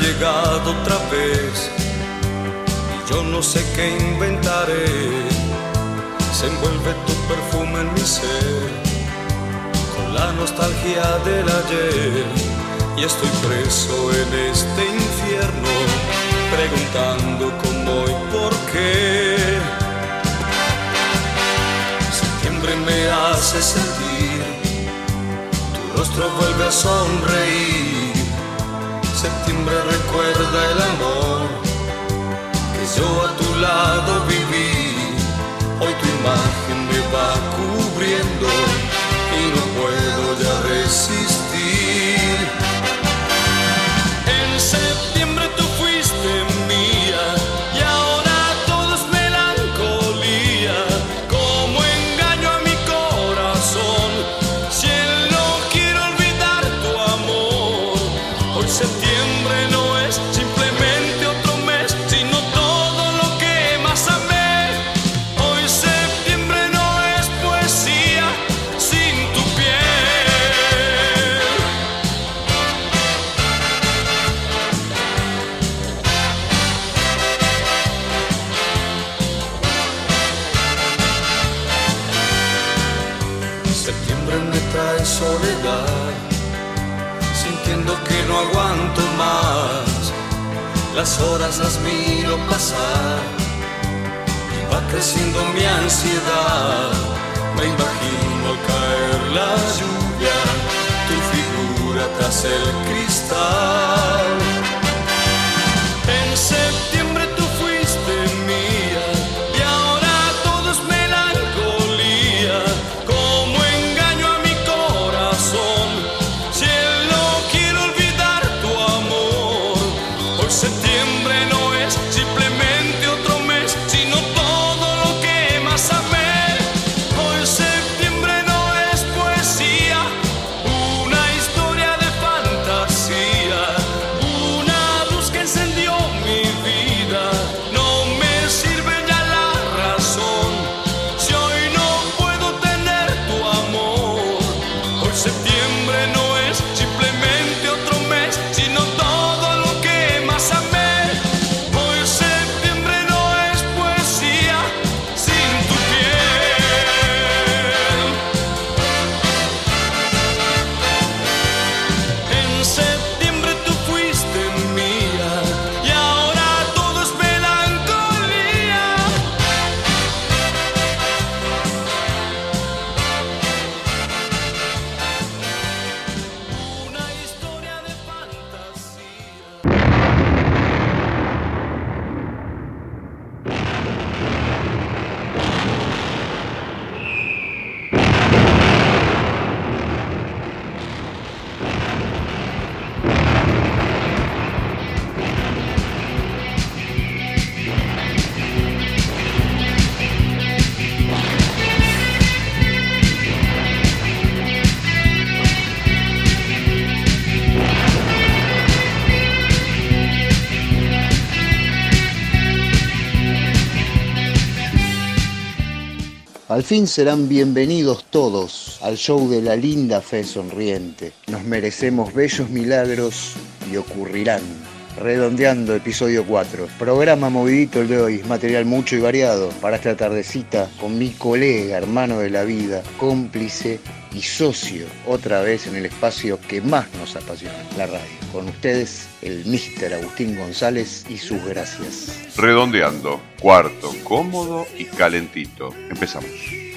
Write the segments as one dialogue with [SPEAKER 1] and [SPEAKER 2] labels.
[SPEAKER 1] Llegado otra vez y yo no sé qué inventaré. Se envuelve tu perfume en mi ser con la nostalgia del ayer y estoy preso en este infierno preguntando cómo y por qué. Septiembre me hace sentir, tu rostro vuelve a sonreír. Septiembre recuerda el amor que yo a tu lado viví. Hoy tu imagen me va cubriendo y no puedo ya resistir. Las horas las miro pasar y va creciendo mi ansiedad. Me imagino al caer la lluvia, tu figura tras el cristal. En
[SPEAKER 2] fin serán bienvenidos todos al show de la linda fe sonriente. Nos merecemos bellos milagros y ocurrirán. Redondeando episodio 4. Programa movidito el de hoy, material mucho y variado para esta tardecita con mi colega, hermano de la vida, cómplice y socio, otra vez en el espacio que más nos apasiona, la radio. Con ustedes, el Mister Agustín González y sus gracias.
[SPEAKER 3] Redondeando, cuarto, cómodo y calentito. Empezamos.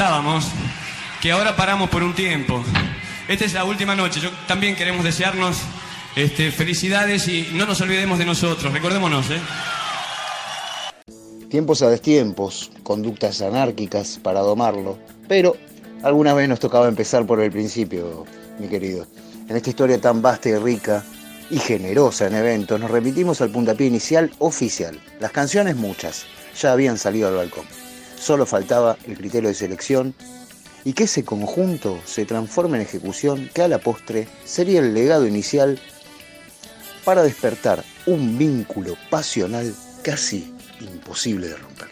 [SPEAKER 4] Cantábamos que ahora paramos por un tiempo. Esta es la última noche. Yo también queremos desearnos este, felicidades y no nos olvidemos de nosotros. Recordémonos, ¿eh?
[SPEAKER 2] Tiempos a destiempos, conductas anárquicas para domarlo, pero alguna vez nos tocaba empezar por el principio, mi querido. En esta historia tan vasta y rica y generosa en eventos, nos remitimos al puntapié inicial oficial. Las canciones muchas, ya habían salido al balcón. Solo faltaba el criterio de selección y que ese conjunto se transforme en ejecución que a la postre sería el legado inicial para despertar un vínculo pasional casi imposible de romper.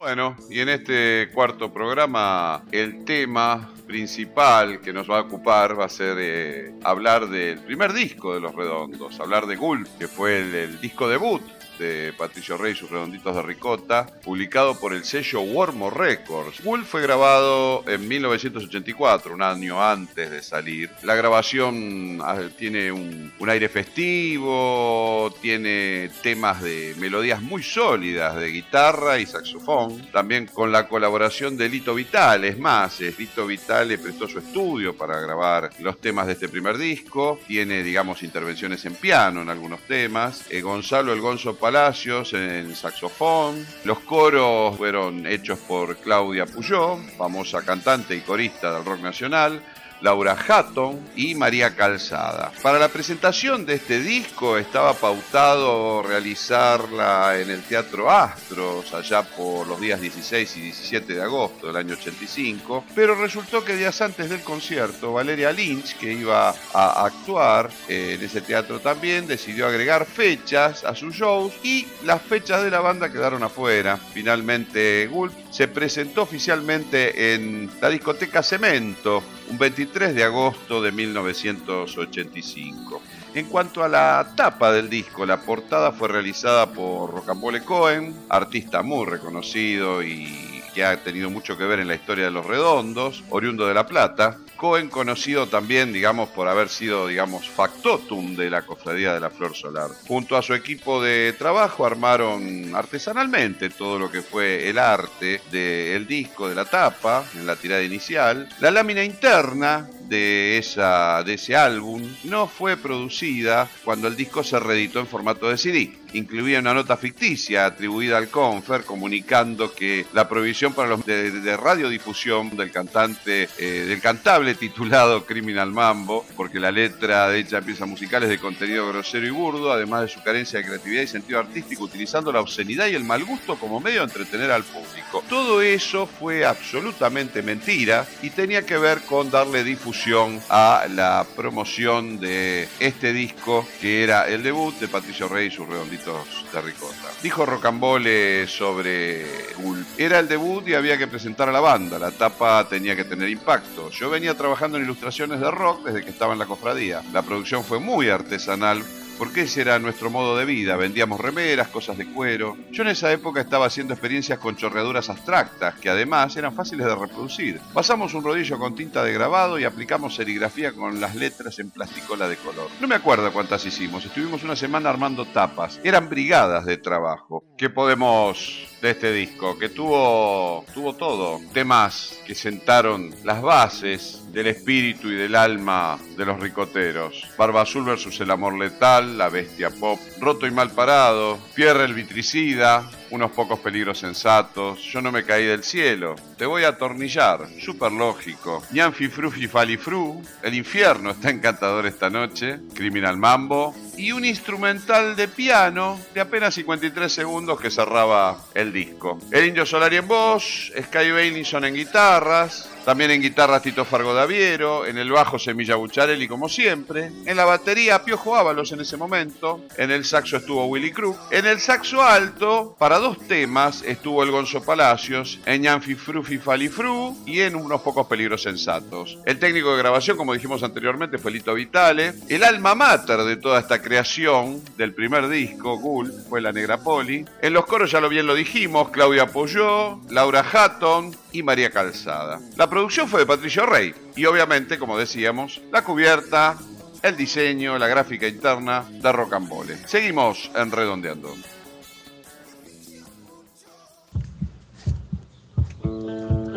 [SPEAKER 3] Bueno, y en este cuarto programa el tema principal que nos va a ocupar va a ser eh, hablar del primer disco de Los Redondos, hablar de Gulp, que fue el disco debut de Patricio Rey sus redonditos de ricota, publicado por el sello Wormo Records. Wolf fue grabado en 1984, un año antes de salir. La grabación ah, tiene un, aire festivo, tiene temas de melodías muy sólidas de guitarra y saxofón, también con la colaboración de Lito Vital, es más, Lito Vital le prestó su estudio para grabar los temas de este primer disco, tiene digamos intervenciones en piano en algunos temas, eh, Gonzalo El Gonzo Palacios en saxofón. Los coros fueron hechos por Claudia Puyó, famosa cantante y corista del rock nacional. Laura Hatton y María Calzada. Para la presentación de este disco estaba pautado realizarla en el Teatro Astros allá por los días 16 y 17 de agosto del año 85, pero resultó que días antes del concierto Valeria Lynch, que iba a actuar en ese teatro también, decidió agregar fechas a sus shows y las fechas de la banda quedaron afuera. Finalmente Gulp se presentó oficialmente en la discoteca Cemento un 23 de agosto de 1985. En cuanto a la tapa del disco, la portada fue realizada por Rocambole Cohen, artista muy reconocido y que ha tenido mucho que ver en la historia de los redondos, oriundo de La Plata. Cohen conocido también, digamos, por haber sido, digamos, factotum de la cofradía de la Flor Solar. Junto a su equipo de trabajo armaron artesanalmente todo lo que fue el arte del disco, de la tapa, en la tirada inicial. La lámina interna de, esa, de ese álbum no fue producida cuando el disco se reeditó en formato de CD incluía una nota ficticia atribuida al Confer comunicando que la provisión para los de, radiodifusión del cantante, eh, del cantable titulado Criminal Mambo, porque la letra de dicha pieza musical es de contenido grosero y burdo, además de su carencia de creatividad y sentido artístico, utilizando la obscenidad y el mal gusto como medio de entretener al público. Todo eso fue absolutamente mentira y tenía que ver con darle difusión a la promoción de este disco que era el debut de Patricio Rey y su redondito de ricota. Dijo Rocambole sobre Gulp. Era el debut y había que presentar a la banda. La tapa tenía que tener impacto. Yo venía trabajando en ilustraciones de rock desde que estaba en la cofradía. La producción fue muy artesanal porque ese era nuestro modo de vida. Vendíamos remeras, cosas de cuero. Yo en esa época estaba haciendo experiencias con chorreaduras abstractas, que además eran fáciles de reproducir. Pasamos un rodillo con tinta de grabado y aplicamos serigrafía con las letras en plasticola de color. No me acuerdo cuántas hicimos, estuvimos una semana armando tapas. Eran brigadas de trabajo. ¿Qué podemos de este disco, que tuvo, tuvo todo. Temas que sentaron las bases del espíritu y del alma de los ricoteros. Barba Azul versus el amor letal, la bestia pop, roto y mal parado, Pierre el vitricida, unos pocos peligros sensatos, yo no me caí del cielo, te voy a atornillar, súper lógico. Ñanfi Frufi Falifru, el infierno está encantador esta noche, Criminal Mambo, y un instrumental de piano de apenas 53 segundos que cerraba el disco. El Indio Solari en voz, Sky Bailinson en guitarras, también en guitarra Tito Fargo Daviero, en el bajo Semilla Bucharelli como siempre, en la batería Piojo Ábalos en ese momento, en el saxo estuvo Willy Crook, en el saxo alto para dos temas estuvo el Gonzo Palacios, en Yanfi Frufi Falifru y en unos pocos peligros sensatos. El técnico de grabación, como dijimos anteriormente, fue Lito Vitale. El alma mater de toda esta creación del primer disco, Gul, fue la Negra Poli. En los coros ya lo bien lo dijimos, Claudia Apoyó, Laura Hatton, y María Calzada. La producción fue de Patricio Rey y obviamente, como decíamos, la cubierta el diseño, la gráfica interna de Rocambole. Seguimos en Redondeando.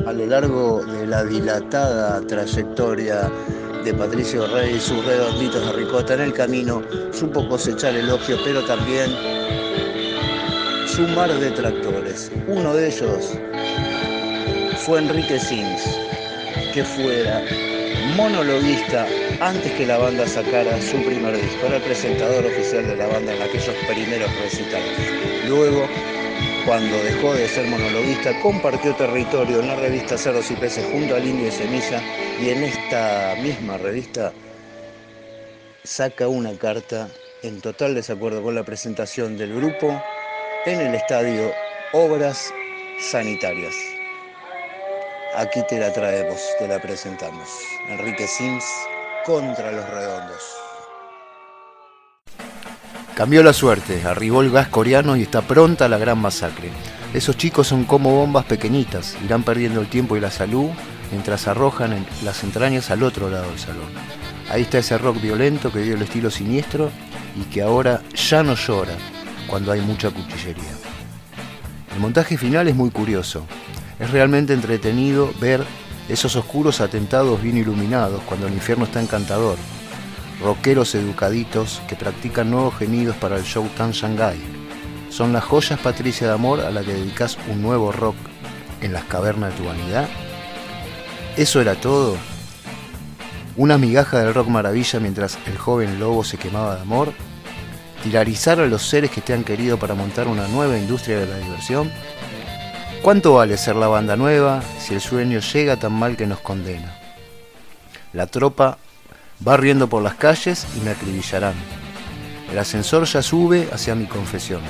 [SPEAKER 5] A lo largo de la dilatada trayectoria de Patricio Rey y sus redonditos de ricota en el camino, supo cosechar elogio, pero también sumar detractores. Uno de ellos fue Enrique Sims, que fuera monologuista antes que la banda sacara su primer disco. Era el presentador oficial de la banda en aquellos primeros recitales. Luego, cuando dejó de ser monologuista, compartió territorio en la revista Cerros y Peces junto al Indio y Semilla y en esta misma revista saca una carta en total desacuerdo con la presentación del grupo en el estadio Obras Sanitarias. Aquí te la traemos, te la presentamos. Enrique Sims contra los redondos.
[SPEAKER 2] Cambió la suerte, arribó el gas coreano y está pronta la gran masacre. Esos chicos son como bombas pequeñitas, irán perdiendo el tiempo y la salud mientras arrojan las entrañas al otro lado del salón. Ahí está ese rock violento que dio el estilo siniestro y que ahora ya no llora cuando hay mucha cuchillería. El montaje final es muy curioso. Es realmente entretenido ver esos oscuros atentados bien iluminados cuando el infierno está encantador. Rockeros educaditos que practican nuevos gemidos para el show Tan Shanghai. Son las joyas Patricia de Amor a la que dedicas un nuevo rock en las cavernas de tu vanidad. ¿Eso era todo? ¿Una migaja del rock maravilla mientras el joven lobo se quemaba de amor? ¿Tirarizar a los seres que te han querido para montar una nueva industria de la diversión? ¿Cuánto vale ser la banda nueva si el sueño llega tan mal que nos condena? La tropa va riendo por las calles y me acribillarán. El ascensor ya sube hacia mi confesión.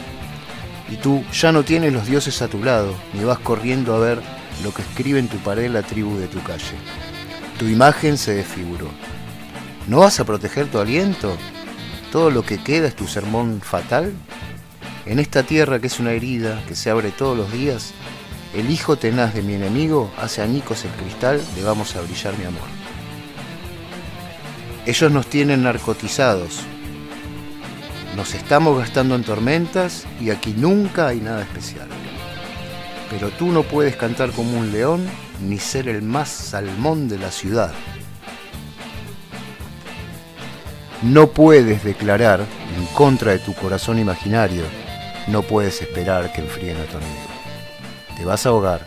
[SPEAKER 2] Y tú ya no tienes los dioses a tu lado, ni vas corriendo a ver lo que escribe en tu pared la tribu de tu calle. Tu imagen se desfiguró. ¿No vas a proteger tu aliento? ¿Todo lo que queda es tu sermón fatal? En esta tierra que es una herida que se abre todos los días, el hijo tenaz de mi enemigo hace añicos el cristal de vamos a brillar mi amor. Ellos nos tienen narcotizados. Nos estamos gastando en tormentas y aquí nunca hay nada especial. Pero tú no puedes cantar como un león ni ser el más salmón de la ciudad. No puedes declarar en contra de tu corazón imaginario. No puedes esperar que enfríen a tu amigo. Te vas a ahogar,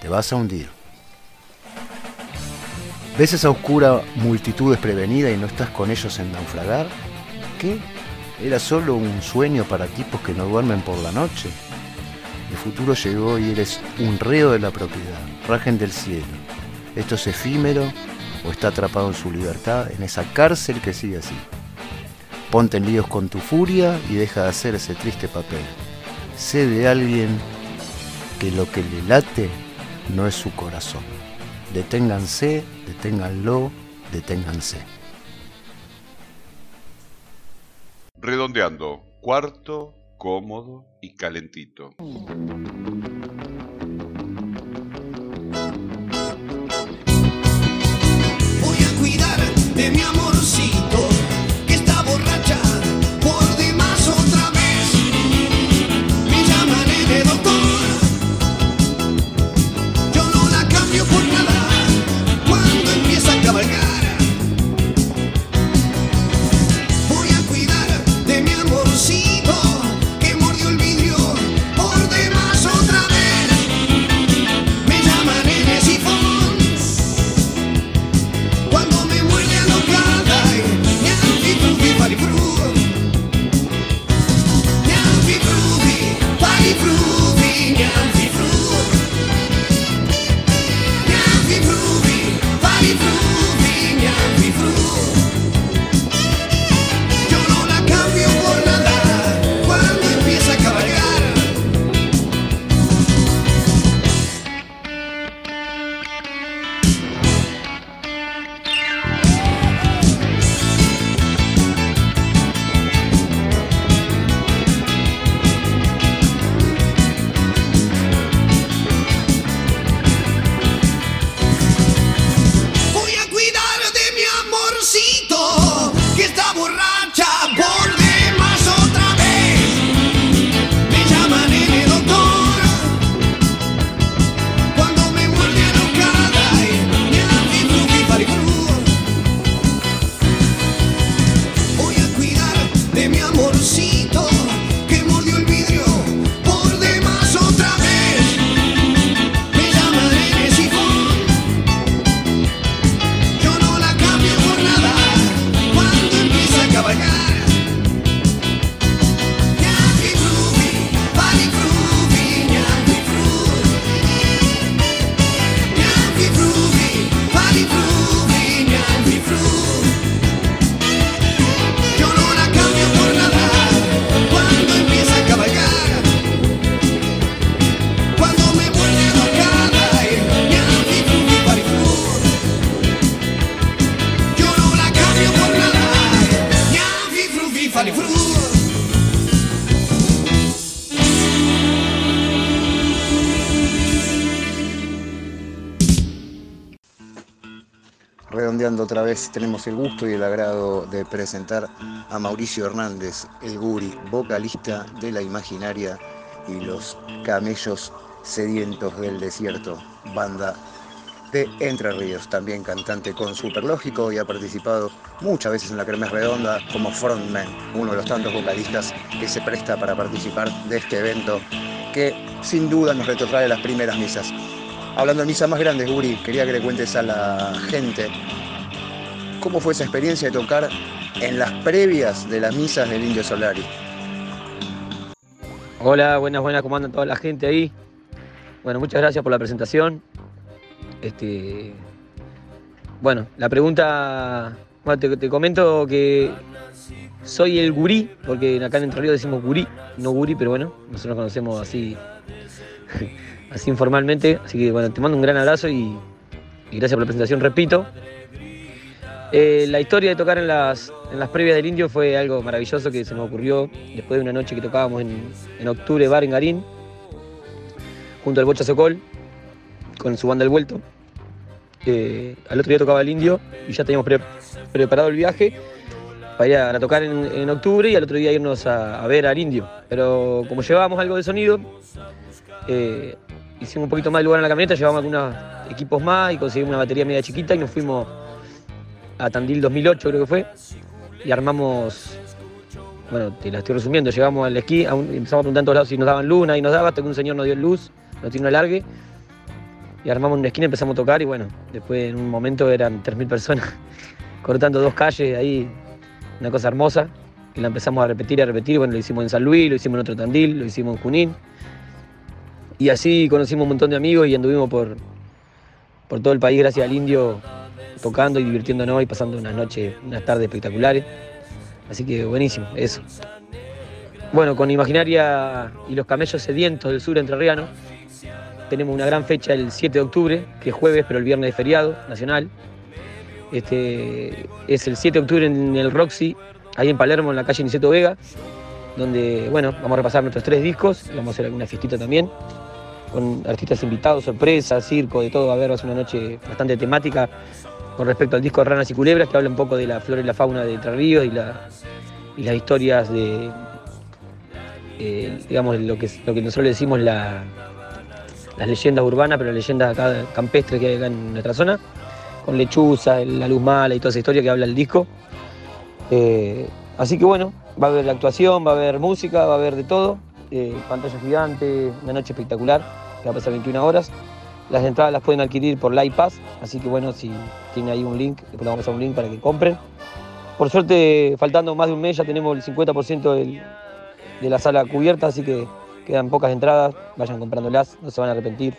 [SPEAKER 2] te vas a hundir. ¿Ves esa oscura multitud desprevenida y no estás con ellos en naufragar? ¿Qué? ¿Era solo un sueño para tipos que no duermen por la noche? El futuro llegó y eres un reo de la propiedad, rajen del cielo. ¿Esto es efímero o está atrapado en su libertad en esa cárcel que sigue así? Ponte en líos con tu furia y deja de hacer ese triste papel. Sé de alguien que lo que le late no es su corazón. Deténganse, deténganlo, deténganse.
[SPEAKER 3] Redondeando, cuarto, cómodo y calentito.
[SPEAKER 6] Voy a cuidar de mi amorcito otra vez,
[SPEAKER 2] tenemos el gusto y el agrado de presentar a Mauricio Hernández, el guri, vocalista de La Imaginaria y los Camellos Sedientos del Desierto, banda de Entre Ríos, también cantante con Superlógico y ha participado muchas veces en la Cremes Redonda como frontman, uno de los tantos vocalistas que se presta para participar de este evento que sin duda nos retrotrae las primeras misas. Hablando de misas más grandes, Guri, quería que le cuentes a la gente cómo fue esa experiencia de tocar en las previas de las misas del Indio Solari.
[SPEAKER 7] Hola, buenas, buenas, ¿cómo anda toda la gente ahí? Bueno, muchas gracias por la presentación. Este, bueno, la pregunta, bueno, te, comento que soy el gurí, porque acá en Entre Ríos decimos gurí, no guri, pero bueno, nosotros nos conocemos así, así informalmente. Así que bueno, te mando un gran abrazo y gracias por la presentación, repito. Eh, la historia de tocar en las, en las previas del Indio fue algo maravilloso que se nos ocurrió después de una noche que tocábamos en, en octubre, bar en Garín, junto al Bocha Socol, con su banda El Vuelto. Eh, al otro día tocaba el Indio y ya teníamos pre- preparado el viaje para ir a, tocar en, en octubre y al otro día irnos a, a ver al Indio. Pero como llevábamos algo de sonido, eh, hicimos un poquito más de lugar en la camioneta, llevamos algunos equipos más y conseguimos una batería media chiquita y nos fuimos a Tandil 2008 creo que fue y armamos, bueno, te la estoy resumiendo, llegamos al esquí, un- empezamos a preguntar en todos lados si nos daban luz, nadie nos daba, hasta que un señor nos dio luz, nos tiró un alargue y armamos una esquina, empezamos a tocar y bueno, después en un momento eran 3.000 personas cortando dos calles ahí, una cosa hermosa, que la empezamos a repetir y a repetir, bueno, lo hicimos en San Luis, lo hicimos en otro Tandil, lo hicimos en Junín y así conocimos un montón de amigos y anduvimos por, por todo el país gracias al indio tocando y divirtiéndonos y pasando unas noches, unas tardes espectaculares. Así que buenísimo, eso. Bueno, con Imaginaria y los camellos sedientos del sur entrerriano, tenemos una gran fecha el 7 de octubre, que es jueves, pero el viernes es feriado nacional. Este, es el 7 de octubre en el Roxy, ahí en Palermo, en la calle Niceto Vega, donde, bueno, vamos a repasar nuestros tres discos vamos a hacer alguna fiestita también, con artistas invitados, sorpresas, circo, de todo. A haber va a ser una noche bastante temática con respecto al disco Ranas y Culebras, que habla un poco de la flora y la fauna de Entre Ríos y, la- y las historias de, digamos, lo que, lo que nosotros le decimos la, las leyendas urbanas, pero las leyendas acá campestres que hay acá en nuestra zona, con lechuza, la luz mala y toda esa historia que habla el disco. Eh, así que bueno, va a haber la actuación, va a haber música, va a haber de todo, eh, pantalla gigante, una noche espectacular, que va a pasar 21 horas. Las entradas las pueden adquirir por Live Pass, así que bueno, si tienen ahí un link, después le vamos a un link para que compren. Por suerte, faltando más de un mes, ya tenemos el 50% del- de la sala cubierta, así que quedan pocas entradas, vayan comprándolas, no se van a arrepentir,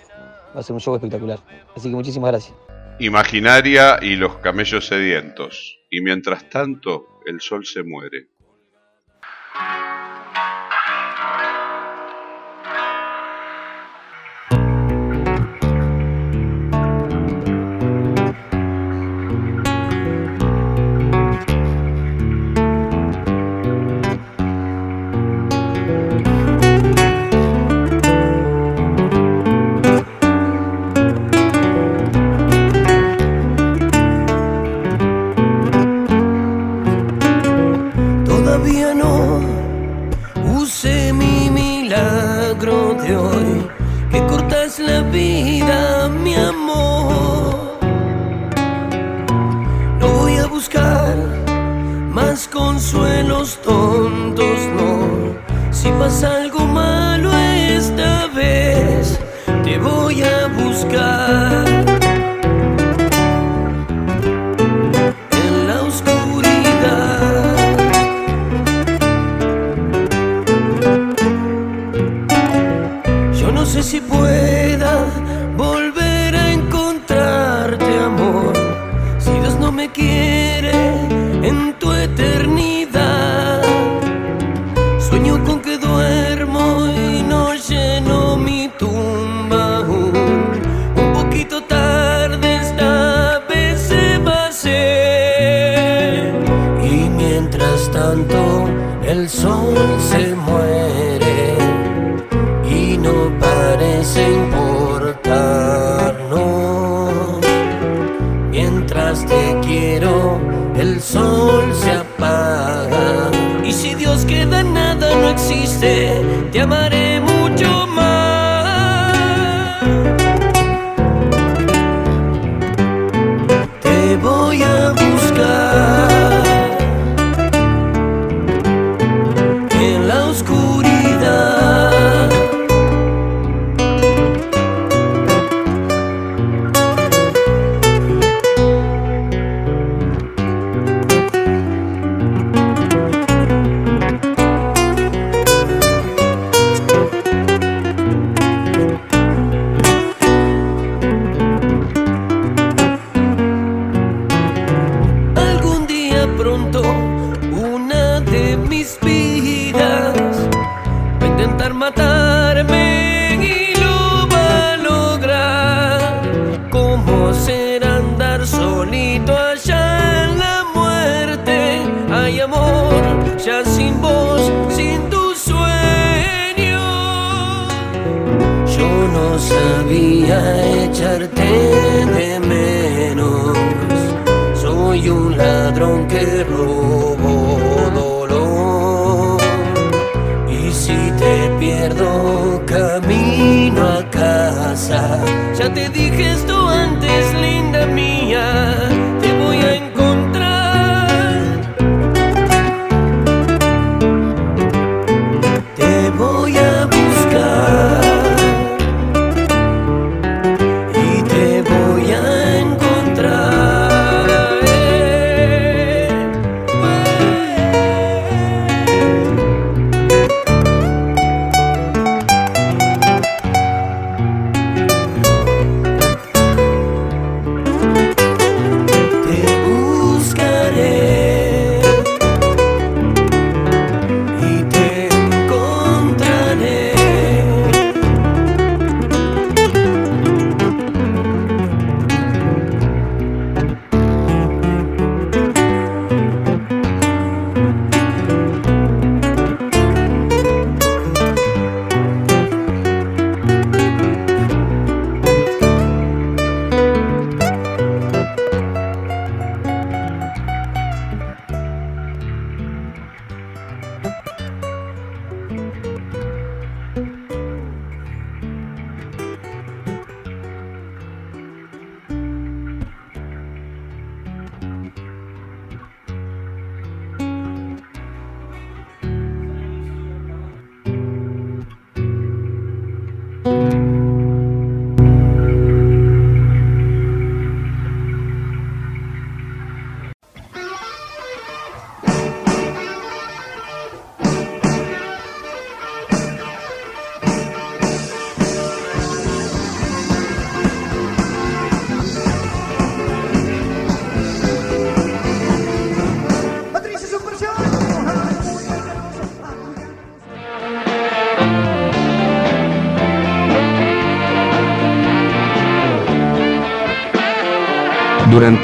[SPEAKER 7] va a ser un show espectacular. Así que muchísimas gracias.
[SPEAKER 8] Imaginaria y los camellos sedientos. Y mientras tanto, el sol se muere.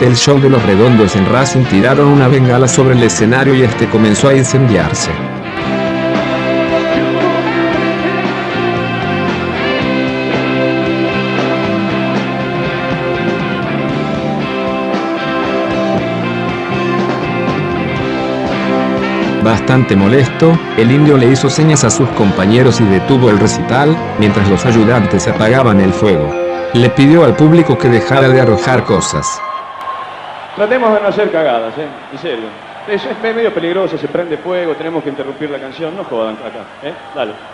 [SPEAKER 9] El
[SPEAKER 10] show de los redondos en Racing tiraron una bengala sobre el escenario y este comenzó a incendiarse. Bastante molesto, el indio le hizo señas a sus compañeros y detuvo el recital, mientras los ayudantes apagaban el fuego. Le pidió al público que dejara de arrojar cosas.
[SPEAKER 11] Tratemos de no hacer cagadas, ¿eh? En serio. Es, es medio peligroso, se prende fuego, tenemos que interrumpir la canción. No jodan acá, ¿eh? Dale.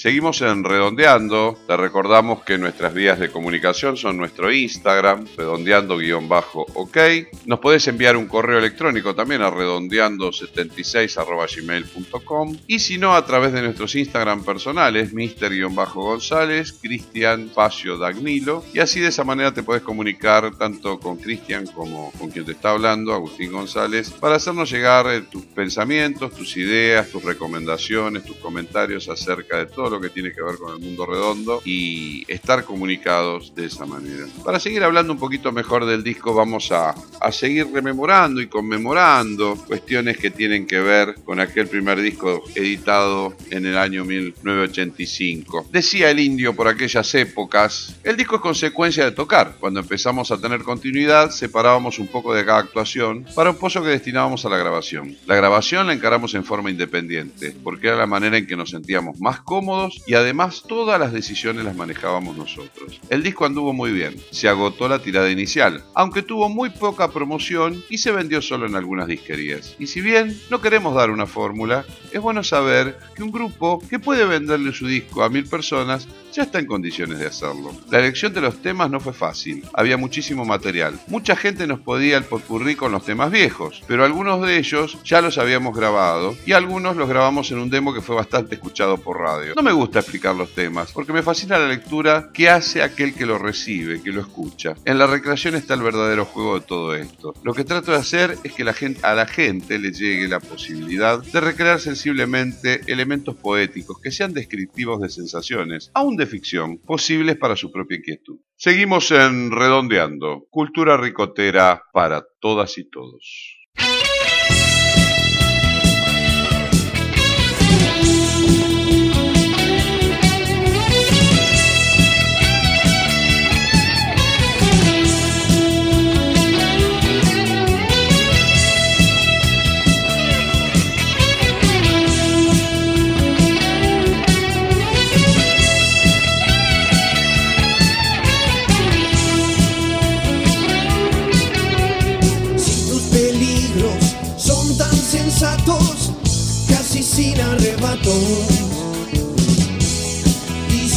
[SPEAKER 3] Seguimos en Redondeando. Te recordamos que nuestras vías de comunicación son nuestro Instagram, redondeando-ok. Nos podés enviar un correo electrónico también a redondeando76.gmail.com y si no, a través de nuestros Instagram personales, Mister-González, Cristian Facio Dagnilo. Y así de esa manera te podés comunicar tanto con Cristian como con quien te está hablando, Agustín González, para hacernos llegar eh, tus pensamientos, tus ideas, tus recomendaciones, tus comentarios acerca de todo lo que tiene que ver con el mundo redondo y estar comunicados de esa manera. Para seguir hablando un poquito mejor del disco, vamos a, a seguir rememorando y conmemorando cuestiones que tienen que ver con aquel primer disco editado en el año 1985. Decía el indio por aquellas épocas, el disco es consecuencia de tocar. Cuando empezamos a tener continuidad, separábamos un poco de cada actuación para un pozo que destinábamos a la grabación. La grabación la encaramos en forma independiente, porque era la manera en que nos sentíamos más cómodos y además todas las decisiones las manejábamos nosotros. El disco anduvo muy bien, se agotó la tirada inicial, aunque tuvo muy poca promoción y se vendió solo en algunas disquerías. Y si bien no queremos dar una fórmula, es bueno saber que un grupo que puede venderle su disco a mil personas ya está en condiciones de hacerlo. La elección de los temas no fue fácil, había muchísimo material. Mucha gente nos podía el potpurrí con los temas viejos, pero algunos de ellos ya los habíamos grabado y algunos los grabamos en un demo que fue bastante escuchado por radio. Gusta explicar los temas, porque me fascina la lectura que hace aquel que lo recibe, que lo escucha. En la recreación está el verdadero juego de todo esto. Lo que trato de hacer es que a la gente le llegue la posibilidad de recrear sensiblemente elementos poéticos que sean descriptivos de sensaciones, aún de ficción, posibles para su propia inquietud. Seguimos en Redondeando, cultura ricotera para todas y todos.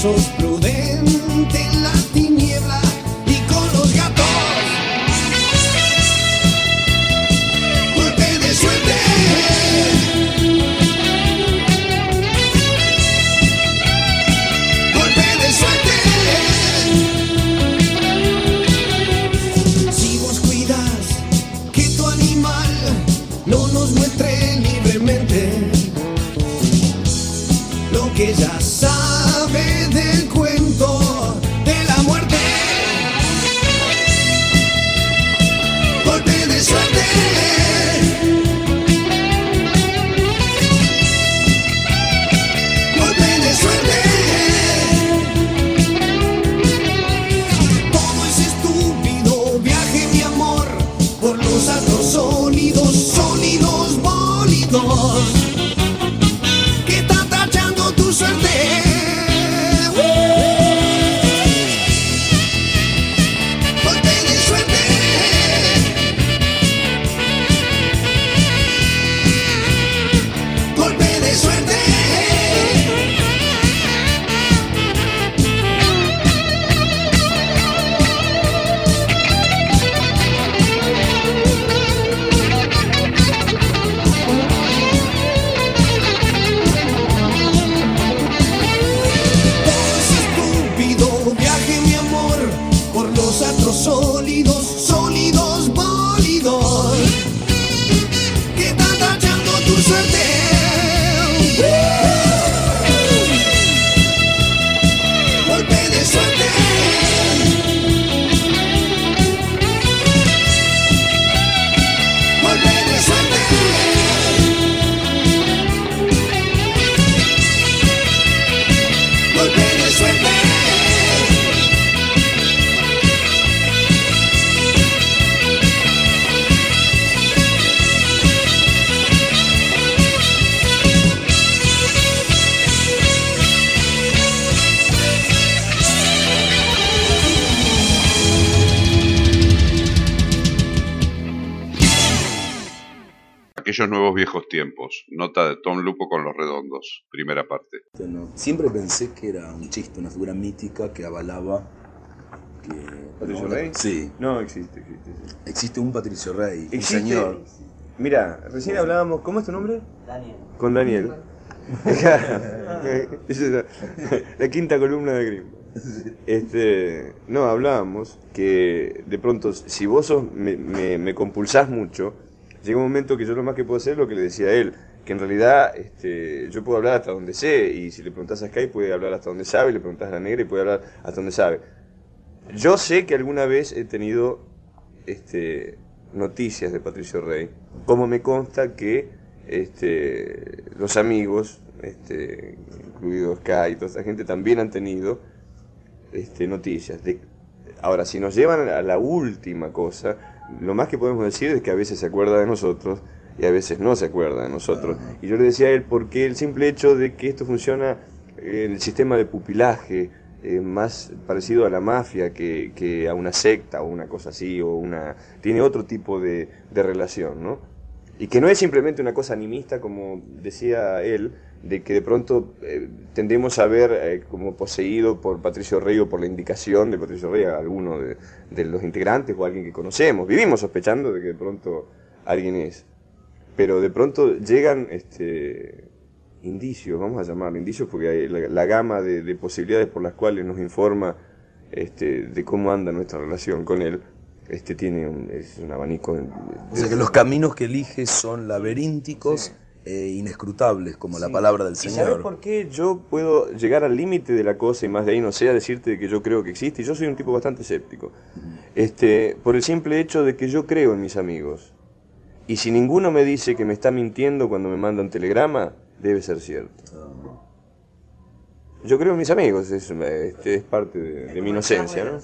[SPEAKER 6] Y sabe del
[SPEAKER 3] Tom Lupo con los redondos. Primera parte.
[SPEAKER 12] No, Siempre pensé que era un chiste, una figura mítica que avalaba que...
[SPEAKER 13] ¿Patricio
[SPEAKER 12] no,
[SPEAKER 13] Rey?
[SPEAKER 12] Sí.
[SPEAKER 13] No, existe, existe. sí.
[SPEAKER 12] Existe un Patricio Rey, un
[SPEAKER 13] Existe-
[SPEAKER 12] señor.
[SPEAKER 13] Mira, recién hablábamos. ¿Cómo es tu nombre?
[SPEAKER 14] Daniel.
[SPEAKER 13] Con Daniel. Esa es la, la quinta columna de Grimm. Este, no, hablábamos que de pronto, si vos sos, me, me, me compulsás mucho, llega un momento que yo lo más que puedo hacer es lo que le decía a él, que en realidad este, yo puedo hablar hasta donde sé, y si le preguntas a Sky puede hablar hasta donde sabe, y le preguntas a la negra y puede hablar hasta donde sabe. Yo sé que alguna vez he tenido este, noticias de Patricio Rey, como me consta que este, los amigos, este, incluido Sky y toda esta gente, también han tenido noticias. De, ahora, si nos llevan a la última cosa, lo más que podemos decir es que a veces se acuerda de nosotros y a veces no se acuerda de nosotros. Y yo le decía a él, porque el simple hecho de que esto funciona en el sistema de pupilaje, eh, más parecido a la mafia que, a una secta o una cosa así, o una tiene otro tipo de, de relación, ¿no? Y que no es simplemente una cosa animista, como decía él, de que de pronto eh, tendemos a ver eh, como poseído por Patricio Rey o por la indicación de Patricio Rey a alguno de, de, los integrantes o a alguien que conocemos. Vivimos sospechando de que de pronto alguien es. Pero de pronto llegan este, indicios, vamos a llamarlo indicios, porque hay la, la gama de, de, posibilidades por las cuales nos informa este, de cómo anda nuestra relación con él, este tiene un, es un abanico. De,
[SPEAKER 12] o sea que los caminos que elige son laberínticos. Sí. E inescrutables, como sí. la palabra del Señor.
[SPEAKER 13] ¿Y sabes por qué yo puedo llegar al límite de la cosa y más de ahí no sea decirte que yo creo que existe? Yo soy un tipo bastante escéptico. Este, por el simple hecho de que yo creo en mis amigos. Y si ninguno me dice que me está mintiendo cuando me manda un telegrama, debe ser cierto. Yo creo en mis amigos, es, este, es parte de, de mi inocencia, ¿no?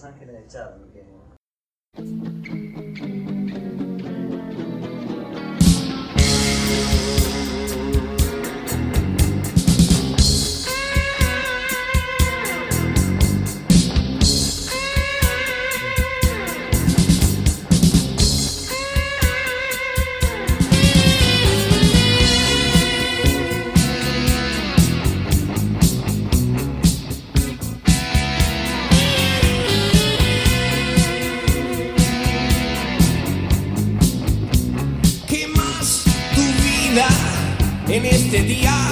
[SPEAKER 15] En este día.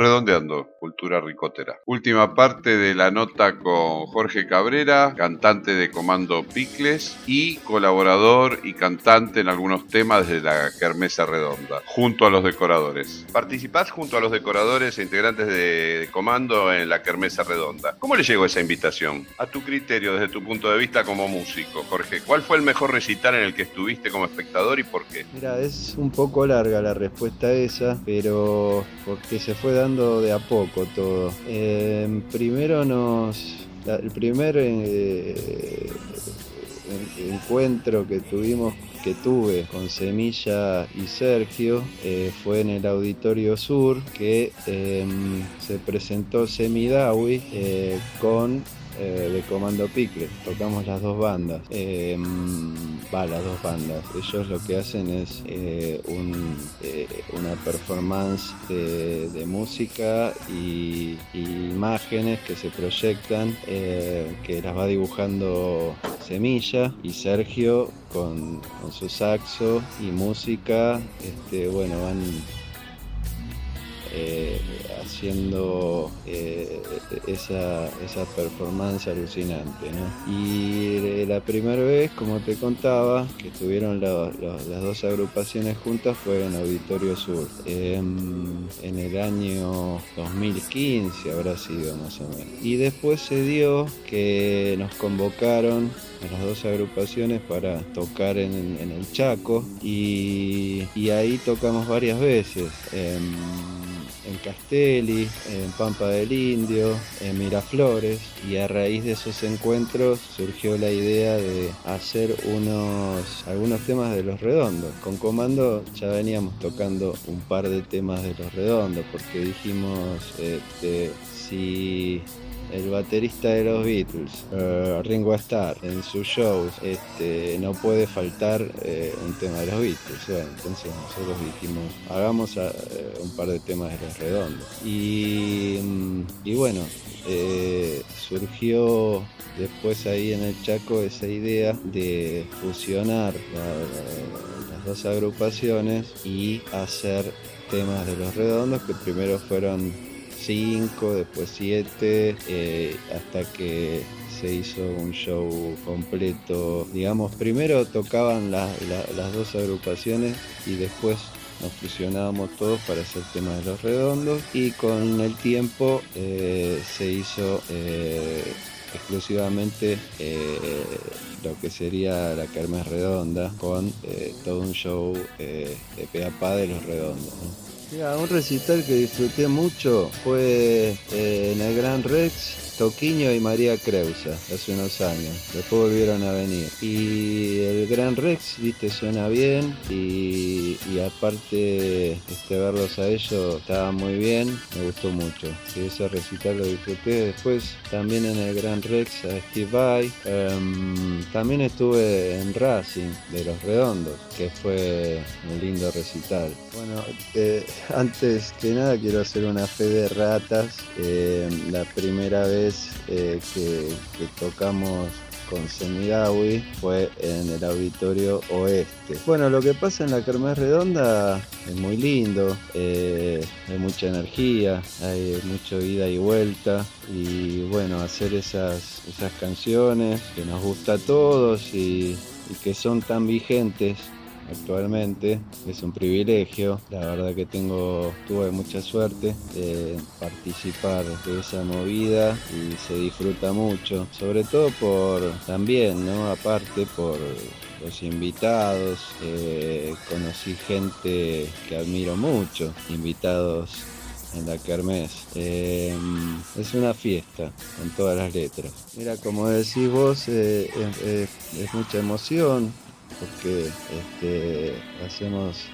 [SPEAKER 3] Redondeando, Cultura Ricotera. Última parte de la nota con Jorge Cabrera, cantante de Comando Picles y colaborador y cantante en algunos temas de la Kermesa Redonda, junto a los decoradores. Participás junto a los decoradores e integrantes de, Comando en la Kermesa Redonda. ¿Cómo le llegó esa invitación? A tu criterio, desde tu punto de vista como músico, Jorge, ¿cuál fue el mejor recital en el que estuviste como espectador y por qué?
[SPEAKER 16] Mira, es un poco larga la respuesta esa, pero porque se fue dando de a poco todo. Eh, primero nos... el primer eh, en- encuentro que tuvimos que tuve con Semilla y Sergio eh, fue en el Auditorio Sur que eh, se presentó Semidawi eh, con eh, de Comando Picle. Tocamos las dos bandas. Eh, va, las dos bandas. Ellos lo que hacen es eh, un, una performance de, música y, imágenes que se proyectan, que las va dibujando Semilla y Sergio con, con su saxo y música. Este, bueno, van eh, haciendo eh, esa, esa performance alucinante. ¿no? Y eh, la primera vez, como te contaba, que estuvieron la- la- las dos agrupaciones juntas fue en Auditorio Sur. Em, en el año 2015 habrá sido más o menos. Y después se dio que nos convocaron a las dos agrupaciones para tocar en, en el Chaco y, y ahí tocamos varias veces. em, en Castelli, en Pampa del Indio, en Miraflores y a raíz de esos encuentros surgió la idea de hacer unos algunos temas de Los Redondos. Con Comando ya veníamos tocando un par de temas de Los Redondos porque dijimos este, si el baterista de los Beatles, eh, Ringo Starr, en sus shows, este, no puede faltar eh, un tema de los Beatles. Bueno, entonces nosotros dijimos, hagamos eh, un par de temas de los redondos. Y, mm, bueno, surgió después ahí en el Chaco esa idea de fusionar la- la- las dos agrupaciones y hacer temas de los redondos que primero fueron cinco, después siete, eh, hasta que se hizo un show completo. Digamos, primero tocaban la- la- las dos agrupaciones y después nos fusionábamos todos para hacer temas de los redondos y con el tiempo eh, se hizo eh, exclusivamente lo que sería la Kermés Redonda con todo un show de pe a pa de los redondos. Un recital que disfruté mucho fue eh, en el Gran Rex, Toquiño y María Creusa, hace unos años. Después volvieron a venir. Y el Gran Rex, viste, suena bien y, y aparte este, verlos a ellos estaba muy bien, me gustó mucho. Y ese recital lo disfruté. Después también en el Gran Rex a Steve Vai. Em, también estuve en Racing de los Redondos, que fue un lindo recital. Bueno, eh, antes que nada quiero hacer una fe de ratas. Eh, la primera vez eh, que, tocamos con Semidawi fue en el auditorio oeste. Bueno, lo que pasa en la Kermés Redonda es muy lindo, hay mucha energía, hay mucho ida y vuelta y bueno, hacer esas, esas canciones que nos gusta a todos y que son tan vigentes actualmente es un privilegio la verdad que tengo tuve mucha suerte de participar de esa movida y se disfruta mucho sobre todo por también no aparte por los invitados eh, conocí gente que admiro mucho invitados en la Kermés. Eh, es una fiesta con todas las letras. Mira, como decís vos, eh, es mucha emoción porque este, hacemos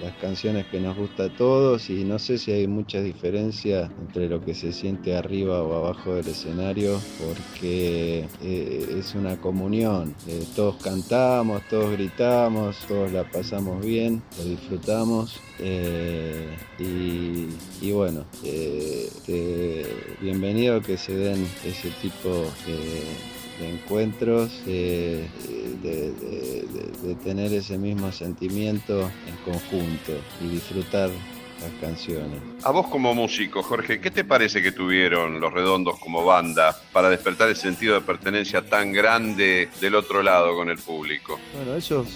[SPEAKER 16] las canciones que nos gusta a todos y no sé si hay mucha diferencia entre lo que se siente arriba o abajo del escenario porque eh, es una comunión. Eh, todos cantamos, todos gritamos, todos la pasamos bien, lo disfrutamos eh, y, y bueno, este, bienvenido que se den ese tipo de de encuentros, de, de- de- de- de tener ese mismo sentimiento en conjunto y disfrutar
[SPEAKER 6] las canciones.
[SPEAKER 3] A vos como músico, Jorge, ¿qué te parece que tuvieron los redondos como banda para despertar el sentido de pertenencia tan grande del otro lado con el público?
[SPEAKER 6] Bueno, ellos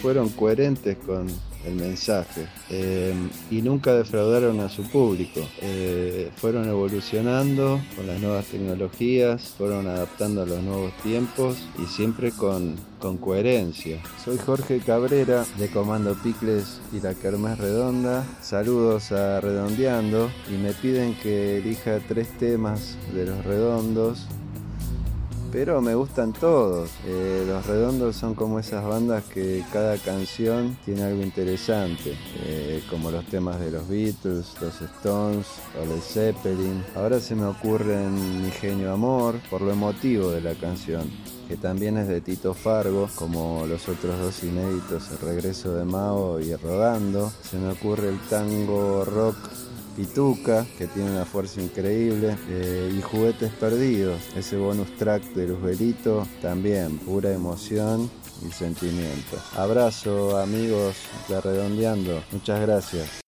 [SPEAKER 6] fueron coherentes con el mensaje eh, y nunca defraudaron a su público. Eh, fueron evolucionando con las nuevas tecnologías, fueron adaptando a los nuevos tiempos y siempre con, coherencia. Soy Jorge Cabrera de Comando Picles y la Kermés Redonda. Saludos a Redondeando y me piden que elija tres temas de los redondos pero me gustan todos. Eh, los redondos son como esas bandas que cada canción tiene algo interesante, eh, como los temas de los Beatles, los Stones o Led Zeppelin. Ahora se me ocurren Mi Genio Amor por lo emotivo de la canción que también es de Tito Fargo, como los otros dos inéditos, El regreso de Mao y Rodando. Se me ocurre el tango rock Pituca, que tiene una fuerza increíble, eh, y Juguetes Perdidos, ese bonus track de Luzbelito, también pura emoción y sentimiento. Abrazo amigos de Redondeando, muchas gracias.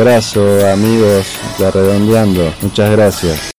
[SPEAKER 6] Abrazo amigos de Redondeando. Muchas gracias.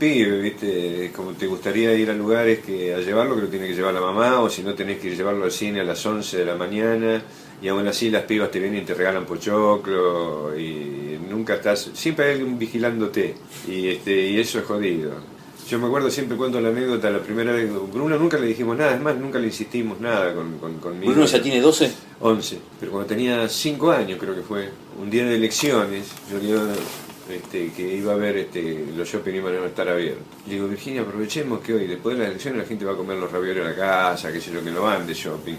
[SPEAKER 17] Pibe, ¿viste? Es Como te gustaría ir a lugares que a llevarlo, que lo tiene que llevar la mamá, o si no tenés que llevarlo al cine a las 11 de la mañana, y aún así las pibas te vienen y te regalan pochoclo, y nunca estás, siempre hay alguien vigilándote, y, este, y eso es jodido. Yo me acuerdo siempre cuento la anécdota, la primera vez, Bruno nunca le dijimos nada, es más, nunca le insistimos nada con, con, conmigo.
[SPEAKER 6] ¿Bruno ya tiene 12?
[SPEAKER 17] 11, pero cuando tenía 5 años creo que fue, un día de elecciones, yo le este, que iba a ver este, los shopping iban a estar abiertos. Le digo, Virginia, aprovechemos que hoy, después de las elecciones, la gente va a comer los ravioles a la casa, qué sé yo, que no van de shopping.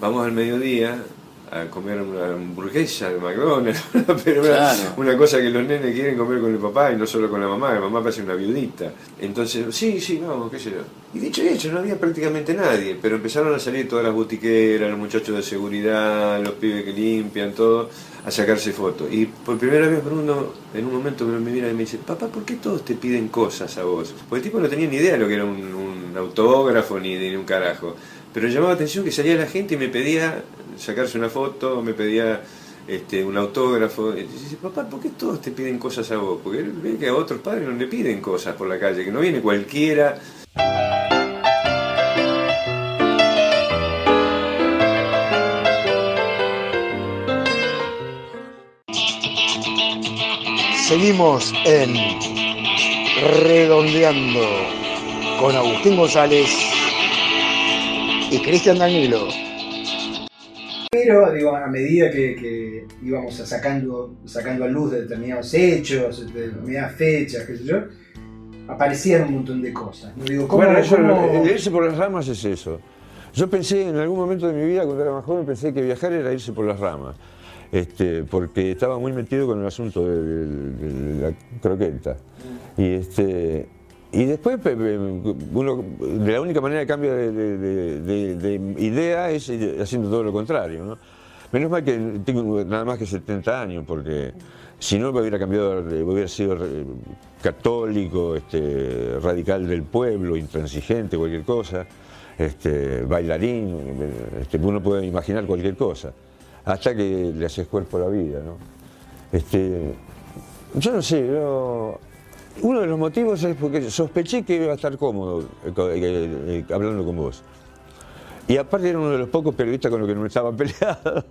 [SPEAKER 17] Vamos al mediodía a comer una hamburguesa de McDonald's, pero una,
[SPEAKER 6] Claro.
[SPEAKER 17] una cosa que los nenes quieren comer con el papá y no solo con la mamá, la mamá parece una viudita. Entonces, sí, sí, vamos, qué sé yo. Y dicho y hecho, no había prácticamente nadie, pero empezaron a salir todas las botiqueras, los muchachos de seguridad, los pibes que limpian, todo, a sacarse fotos. Y por primera vez Bruno, en un momento me mira y me dice, papá, ¿por qué todos te piden cosas a vos? Porque el tipo no tenía ni idea de lo que era un, autógrafo ni ni un carajo. Pero llamaba la atención que salía la gente y me pedía sacarse una foto, me pedía este, un autógrafo. Y dice, papá, ¿por qué todos te piden cosas a vos? Porque él ve que a otros padres no le piden cosas por la calle, que no viene cualquiera.
[SPEAKER 2] Seguimos en Redondeando con Agustín González y Cristian Danilo.
[SPEAKER 18] Pero, digo, a medida que, que íbamos sacando, sacando a luz de determinados hechos, de determinadas fechas, qué sé yo, aparecían un montón de cosas. ¿no? Digo, ¿cómo,
[SPEAKER 19] Bueno,
[SPEAKER 18] cómo-
[SPEAKER 19] irse por las ramas es eso. Yo pensé, en algún momento de mi vida, cuando era más joven, pensé que viajar era irse por las ramas. Este, porque estaba muy metido con el asunto de, la croqueta. Y, este, y después uno, de la única manera de cambio de, de- de- de- de idea es haciendo todo lo contrario. ¿no? Menos mal que tengo nada más que 70 años, porque si no me hubiera cambiado, hubiera sido católico, este, radical del pueblo, intransigente, cualquier cosa, este, bailarín, este, uno puede imaginar cualquier cosa, hasta que le haces cuerpo a la vida. ¿no? Este, yo no sé, yo- uno de los motivos es porque sospeché que iba a estar cómodo eh, eh, eh, hablando con vos. Y aparte era uno de los pocos periodistas con los que no me estaba peleado.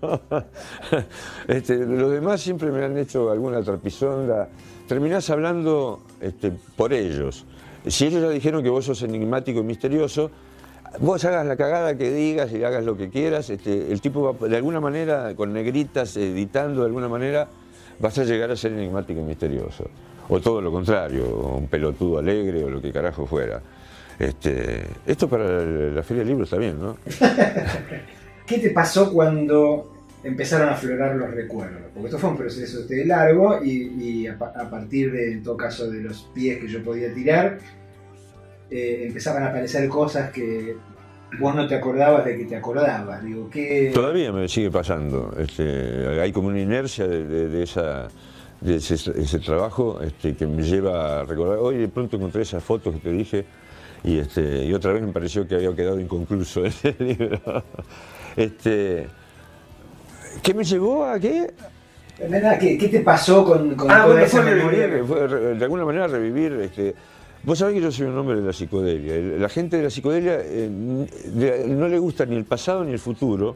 [SPEAKER 19] Este, los demás siempre me han hecho alguna trapisonda. Terminás hablando este, por ellos. Si ellos ya dijeron que vos sos enigmático y misterioso, vos hagas la cagada que digas y hagas lo que quieras, este, el tipo va, de alguna manera, con negritas, editando de alguna manera, vas a llegar a ser enigmático y misterioso. O todo lo contrario, un pelotudo alegre o lo que carajo fuera. Este, esto para la, la Feria del Libro está bien, ¿no?
[SPEAKER 18] ¿Qué te pasó cuando empezaron a aflorar los recuerdos? Porque esto fue un proceso largo y, a, a partir de, en todo caso, de los pies que yo podía tirar, eh, empezaban a aparecer cosas que vos no te acordabas de que te acordabas. Digo, ¿qué,
[SPEAKER 19] Todavía me sigue pasando. Este, hay como una inercia de, de- de esa, de ese, ese trabajo este, que me lleva a recordar. Hoy de pronto encontré esas fotos que te dije y, este, y otra vez me pareció que había quedado inconcluso ese libro. Este, ¿Qué me llevó a qué?
[SPEAKER 18] Nada, ¿qué, qué te pasó con, con
[SPEAKER 19] Ah,
[SPEAKER 18] toda
[SPEAKER 19] bueno,
[SPEAKER 18] esa
[SPEAKER 19] fue
[SPEAKER 18] memoria?
[SPEAKER 19] revivir, fue re- de alguna manera revivir. Este, vos sabés que yo soy un hombre de la psicodelia. El- La gente de la psicodelia eh, no le gusta ni el pasado ni el futuro.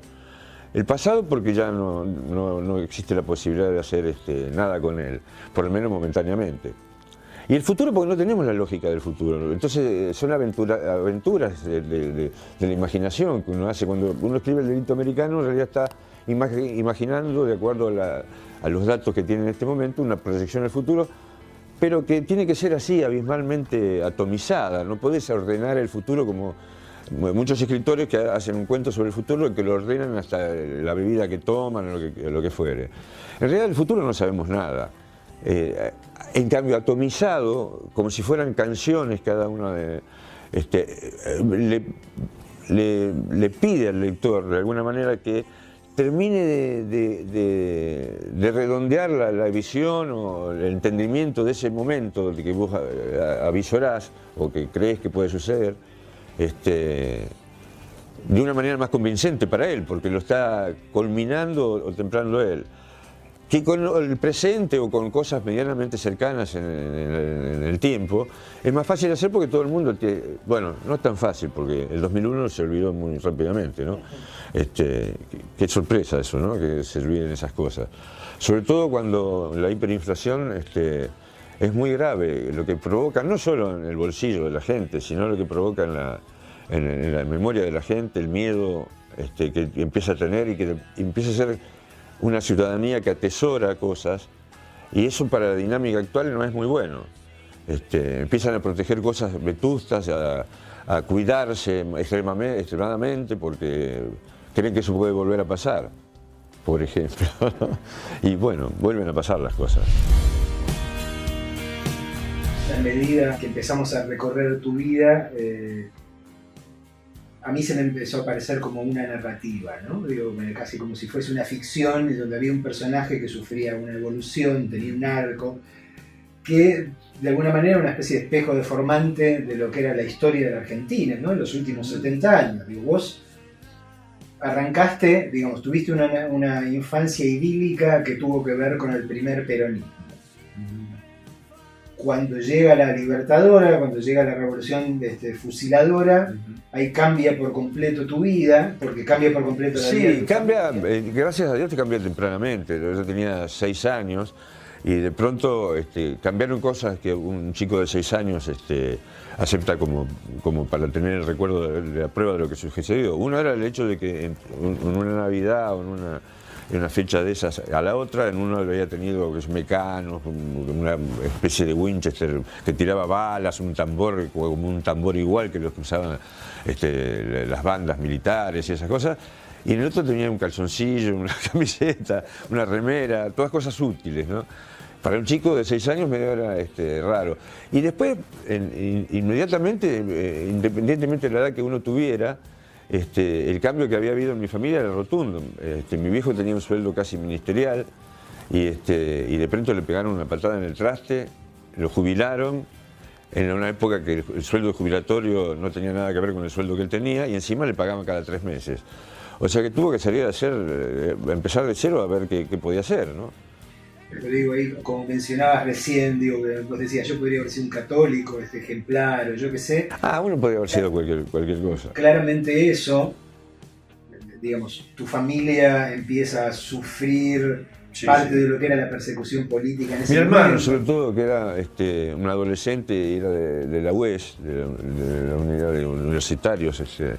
[SPEAKER 19] El pasado porque ya no, no- no existe la posibilidad de hacer este, nada con él, por lo menos momentáneamente. Y el futuro porque no tenemos la lógica del futuro. Entonces eh, son aventura- aventuras de, la imaginación que uno hace. Cuando uno escribe el delito americano, en realidad está imagi- imaginando, de acuerdo a, a los datos que tiene en este momento, una proyección al futuro, pero que tiene que ser así, abismalmente atomizada. No podés ordenar el futuro como mu- muchos escritores que hacen un cuento sobre el futuro y que lo ordenan hasta la bebida que toman lo que, lo que fuere. En realidad del futuro no sabemos nada. Eh, en cambio, atomizado, como si fueran canciones cada una de... Este, eh, le pide al lector de alguna manera que termine de, de- de- de redondear la, visión o el entendimiento de ese momento que vos avisorás o que crees que puede suceder este, de una manera más convincente para él, porque lo está culminando o temprando él. Que con el presente o con cosas medianamente cercanas en, el tiempo, es más fácil hacer porque todo el mundo, tiene- bueno, no es tan fácil porque el 2001 se olvidó muy rápidamente, ¿no? Este, qué, sorpresa eso, ¿no? Que se olviden esas cosas. Sobre todo cuando la hiperinflación este, es muy grave, lo que provoca no solo en el bolsillo de la gente, sino lo que provoca en la, en, en la memoria de la gente, el miedo este, que empieza a tener y que empieza a ser una ciudadanía que atesora cosas, y eso para la dinámica actual no es muy bueno. Este, empiezan a proteger cosas vetustas, a, cuidarse extremadamente porque creen que eso puede volver a pasar, por ejemplo. y bueno, vuelven a pasar las cosas.
[SPEAKER 18] a medida que empezamos a recorrer tu vida, eh, a mí se me empezó a parecer como una narrativa, ¿no? Digo, casi como si fuese una ficción donde había un personaje que sufría una evolución, tenía un arco, que de alguna manera era una especie de espejo deformante de lo que era la historia de la Argentina, ¿no? En los últimos 70 años. Digo, vos arrancaste, digamos, tuviste una, una infancia idílica que tuvo que ver con el primer peronismo cuando llega la libertadora, cuando llega la revolución este, fusiladora, ahí cambia por completo tu vida, porque cambia por completo la vida. de
[SPEAKER 19] Sí, cambia, eh, gracias a Dios te cambió tempranamente. Yo tenía seis años y de pronto este, cambiaron cosas que un chico de seis años este, acepta como, como para tener el recuerdo de, de la prueba de lo que sucedió. Uno era el hecho de que en, en una Navidad o en una, en una fecha de esas a la otra, en uno había tenido pues, mecanos, un- una especie de Winchester que tiraba balas, un tambor como un tambor igual que los que usaban este, las bandas militares y esas cosas. Y en el otro tenía un calzoncillo, una camiseta, una remera, todas cosas útiles, ¿no? Para un chico de seis años medio era este, raro. Y después, en- in- inmediatamente, eh, independientemente de la edad que uno tuviera, este, el cambio que había habido en mi familia era rotundo. Este, mi viejo tenía un sueldo casi ministerial y, este, y de pronto le pegaron una patada en el traste, lo jubilaron en una época que el, el sueldo jubilatorio no tenía nada que ver con el sueldo que él tenía y encima le pagaban cada tres meses. O sea que tuvo que salir a hacer, eh, empezar de cero a ver qué, qué podía hacer, ¿no?
[SPEAKER 18] Pero digo ahí, como mencionabas recién, digo, vos decías, yo podría haber sido un católico, este ejemplar, o yo qué sé.
[SPEAKER 19] Ah, uno podría haber sido cualquier, cualquier cosa.
[SPEAKER 18] Claramente eso, digamos, tu familia empieza a sufrir
[SPEAKER 19] Sí,
[SPEAKER 18] parte
[SPEAKER 19] sí.
[SPEAKER 18] de lo que era la persecución política en ese
[SPEAKER 19] Mi hermano,
[SPEAKER 18] momento.
[SPEAKER 19] sobre todo, que era este, un adolescente y era de, de la UES, de la, de la unidad de universitarios. Este,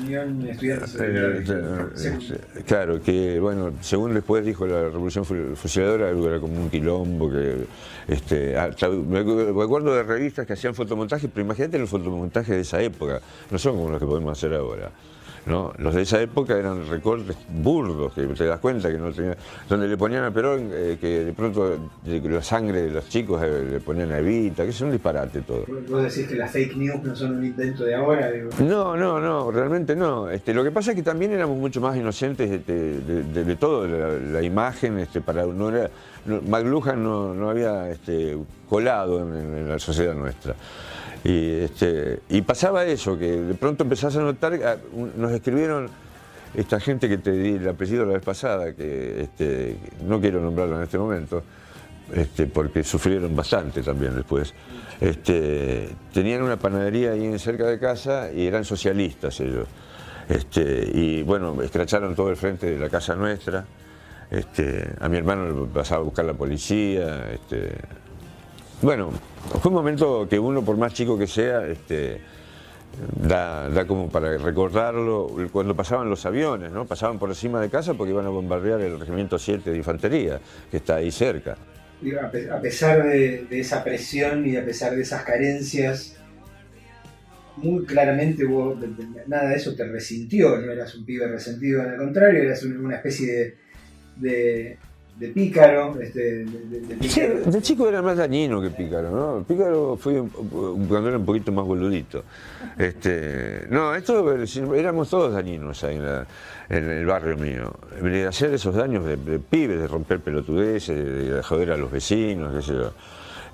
[SPEAKER 18] Unión Estudiantes
[SPEAKER 19] eh, eh, eh, claro, que bueno, según después dijo la revolución fu- fusiladora, algo era como un quilombo, que este, hasta- acu- me acuerdo de revistas que hacían fotomontajes, pero imagínate los fotomontajes de esa época, no son como los que podemos hacer ahora. ¿No? Los de esa época eran recortes burdos, que te das cuenta que no tenía, donde le ponían a Perón eh, que de pronto la sangre de los chicos eh, le ponían a Evita, que es un disparate todo.
[SPEAKER 18] Vos decís que las fake news no son un invento de ahora, digo.
[SPEAKER 19] No, no, no, realmente no. Este, lo que pasa es que también éramos mucho más inocentes de, de- de todo, la, la imagen, este, para no era, no, McLuhan no, no había este, colado en la sociedad nuestra. Y, este, y pasaba eso, que de pronto empezás a notar, nos escribieron esta gente que te di el apellido la vez pasada, que este, no quiero nombrarlo en este momento, este, porque sufrieron bastante también después. Este, tenían una panadería ahí cerca de casa y eran socialistas ellos. Este, y bueno, escracharon todo el frente de la casa nuestra. Este, a mi hermano lo pasaba a buscar la policía. Este, bueno, fue un momento que uno, por más chico que sea, este, da, da como para recordarlo cuando pasaban los aviones, ¿no? Pasaban por encima de casa porque iban a bombardear el Regimiento 7 de Infantería, que está ahí cerca.
[SPEAKER 18] A pe- a pesar de, esa presión y a pesar de esas carencias, muy claramente vos, nada de eso te resintió, no eras un pibe resentido, al contrario, eras un- una especie de, de pícaro, este, de, de- de
[SPEAKER 19] Sí,
[SPEAKER 18] pícaro.
[SPEAKER 19] de chico era más dañino que Pícaro, ¿no? Pícaro fue cuando era un poquito más boludito. Este, no, esto éramos todos dañinos ahí en, la- en el barrio mío. De hacer esos daños de, de pibes, de romper pelotudeces, de, de joder a los vecinos, qué sé yo.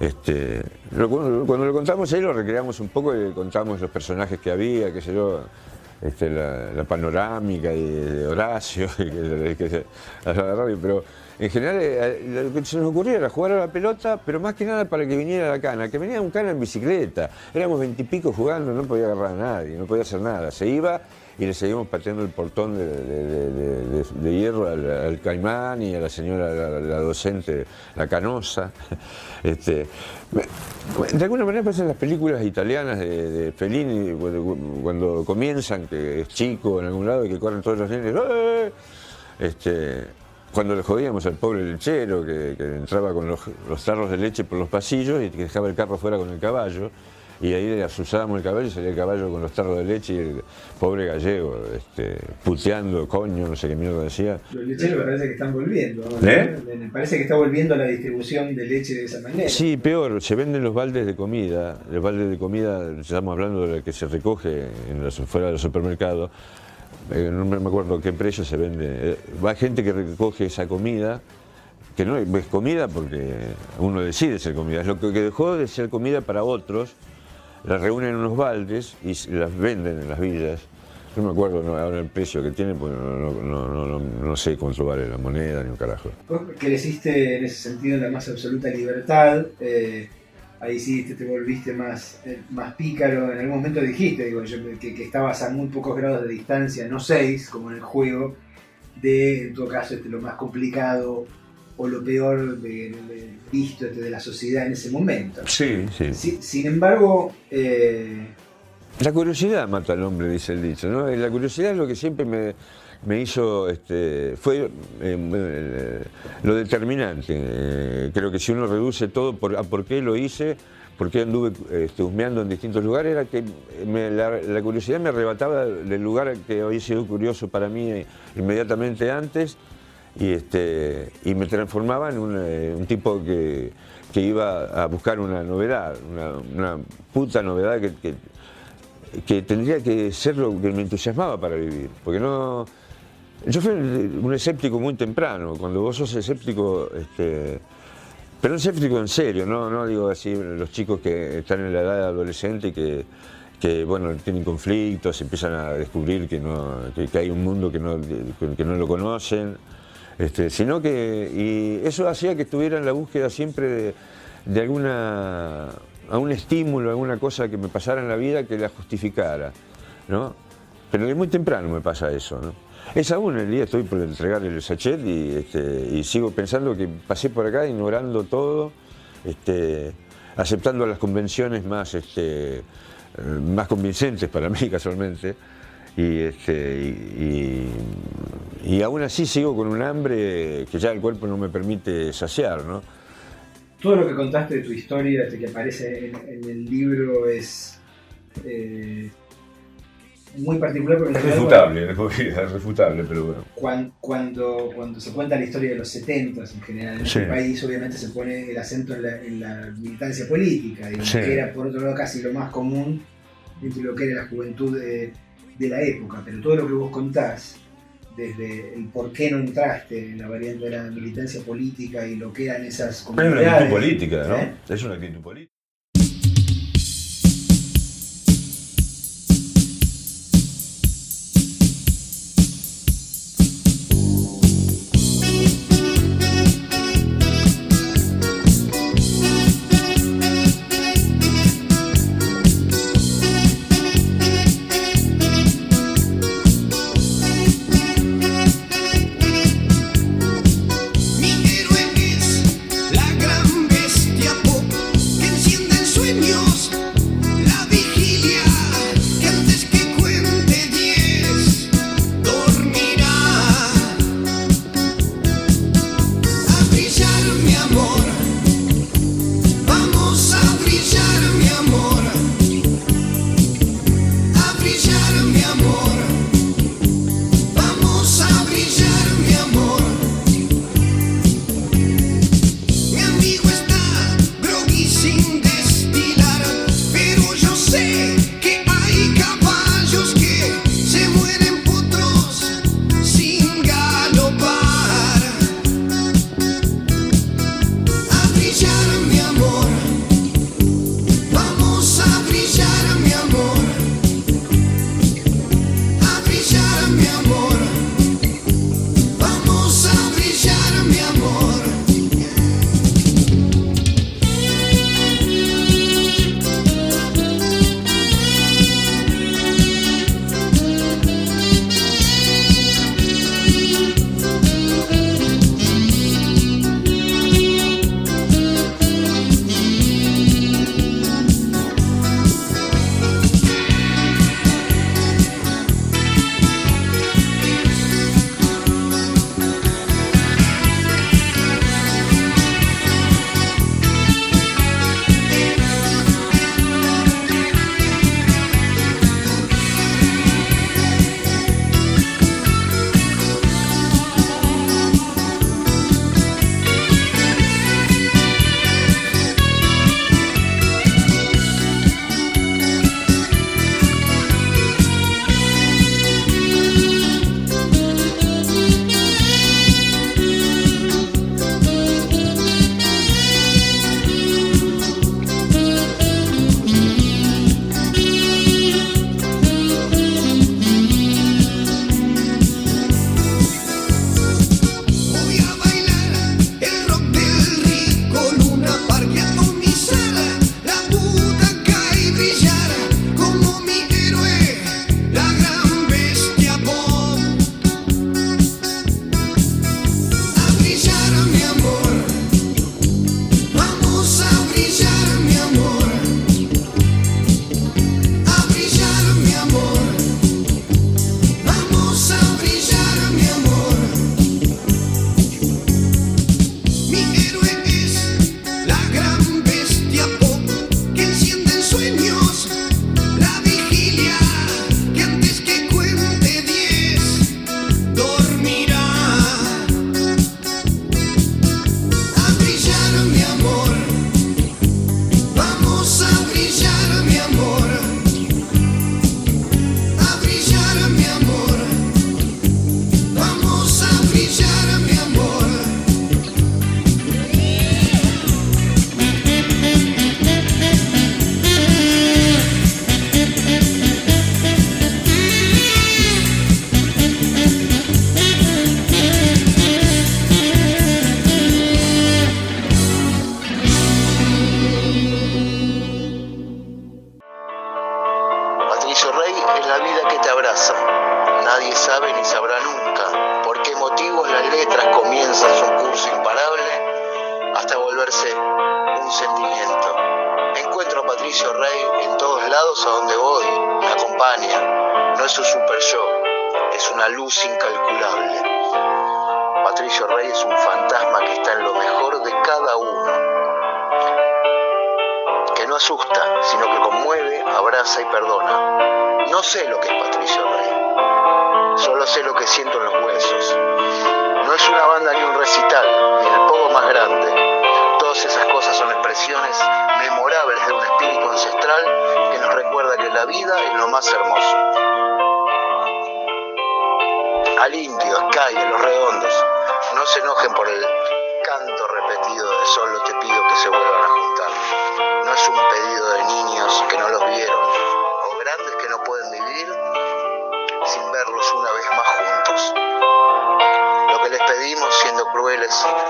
[SPEAKER 19] Este, lo- cuando, lo contamos ahí lo recreamos un poco y contamos los personajes que había, qué sé yo, este, la, la panorámica de, de Horacio, que, que a la radio, pero en general eh, lo que se nos ocurría era jugar a la pelota, pero más que nada para que viniera la cana, que venía un cana en bicicleta, éramos veintipico jugando, no podía agarrar a nadie, no podía hacer nada, se iba y le seguimos pateando el portón de, hierro al, caimán y a la señora, la, docente, la canosa. Este, de alguna manera pasan las películas italianas de, Fellini, cuando, cuando comienzan, que es chico en algún lado y que corren todos los nenes. ¡eh! Este, cuando le jodíamos al pobre lechero que, que entraba con los, los tarros de leche por los pasillos y que dejaba el carro fuera con el caballo. Y ahí le asusábamos el caballo y salía el caballo con los tarros de leche y el pobre gallego, este, puteando, coño, no sé qué mierda decía.
[SPEAKER 18] Los lecheros me parece que están volviendo. ¿no?
[SPEAKER 19] ¿Eh?
[SPEAKER 18] Me parece que está volviendo la distribución de leche de esa manera.
[SPEAKER 19] Sí, peor, se venden los baldes de comida. Los baldes de comida, estamos hablando de lo que se recoge en los, fuera del supermercado. Eh, no me acuerdo qué precio se vende. Eh, va gente que recoge esa comida, que no es comida porque uno decide ser comida, es lo que dejó de ser comida para otros, las reúnen en unos baldes y las venden en las villas. No me acuerdo no, ahora el precio que tiene, porque no, no- no- sé cuánto vale la moneda ni un carajo.
[SPEAKER 18] Creciste en ese sentido en la más absoluta libertad. eh, ahí sí te, te volviste más, eh, más pícaro. En algún momento dijiste digo, yo, que, que estabas a muy pocos grados de distancia, no seis, como en el juego, de, en todo caso, este, lo más complicado o lo peor de, de- visto este, de la sociedad en ese momento.
[SPEAKER 19] Sí, sí.
[SPEAKER 18] Si- sin embargo, eh,
[SPEAKER 19] La curiosidad mata al hombre, dice el dicho, ¿no? La curiosidad es lo que siempre me, me hizo, este, fue eh, eh, lo determinante. Eh, creo que si uno reduce todo por, a por qué lo hice, por qué anduve este, husmeando en distintos lugares, era que me- la, la curiosidad me arrebataba del lugar que había sido curioso para mí inmediatamente antes y, este, y me transformaba en un, tipo que, que iba a buscar una novedad, una, puta novedad que, que- que tendría que ser lo que me entusiasmaba para vivir. Porque no. Yo fui un escéptico muy temprano. Cuando vos sos escéptico, este, pero un escéptico en serio, no, digo así los chicos que están en la edad adolescente y que, bueno, tienen conflictos, empiezan a descubrir que, hay un mundo que no, lo conocen. Este, sino que. Eso hacía que estuviera en la búsqueda siempre de, de alguna. a un estímulo, alguna cosa que me pasara en la vida que la justificara. ¿no? Pero de muy temprano me pasa eso. ¿no? Es aún el día, estoy por entregar el sachet y, este, sigo pensando que pasé por acá ignorando todo, este, aceptando las convenciones más, este, eh, más convincentes para mí casualmente. Y, aún así sigo con un hambre que ya el cuerpo no me permite saciar, ¿no?
[SPEAKER 18] todo lo que contaste de tu historia este, que aparece en, en el libro es eh, muy particular porque
[SPEAKER 19] Es refutable, es refutable, pero bueno.
[SPEAKER 18] cuan- cuando, cuando se cuenta la historia de los 70 en general en
[SPEAKER 19] Sí.
[SPEAKER 18] este país, obviamente se pone el acento en la, en la militancia política, digamos,
[SPEAKER 19] Sí.
[SPEAKER 18] que era por otro lado casi lo más común entre lo que era la juventud de, de la época. Pero todo lo que vos contás, desde el por qué no entraste en la variante de la militancia política y lo que eran esas
[SPEAKER 19] Es una
[SPEAKER 18] comunidades.
[SPEAKER 19] actitud política, ¿no?
[SPEAKER 18] ¿eh?
[SPEAKER 19] Es una actitud política.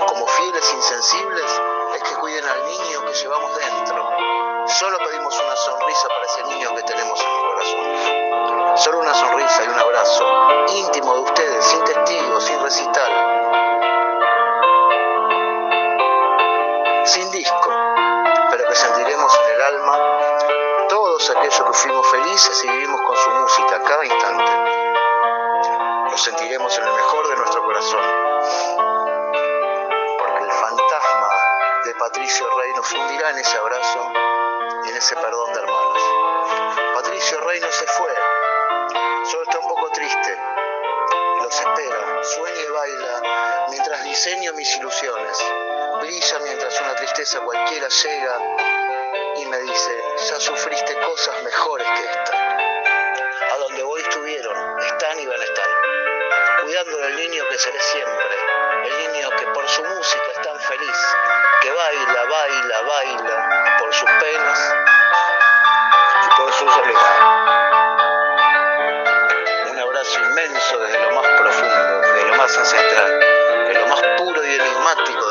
[SPEAKER 2] como fieles insensibles casa cualquiera llega y me dice, ya sufriste cosas mejores que esta. A donde voy estuvieron, están y van a estar. Cuidando del niño que seré siempre, el niño que por su música es tan feliz, que baila, baila, baila por sus penas y por sus alegrías. Un abrazo inmenso desde lo más profundo, desde lo más ancestral, de lo más puro y enigmático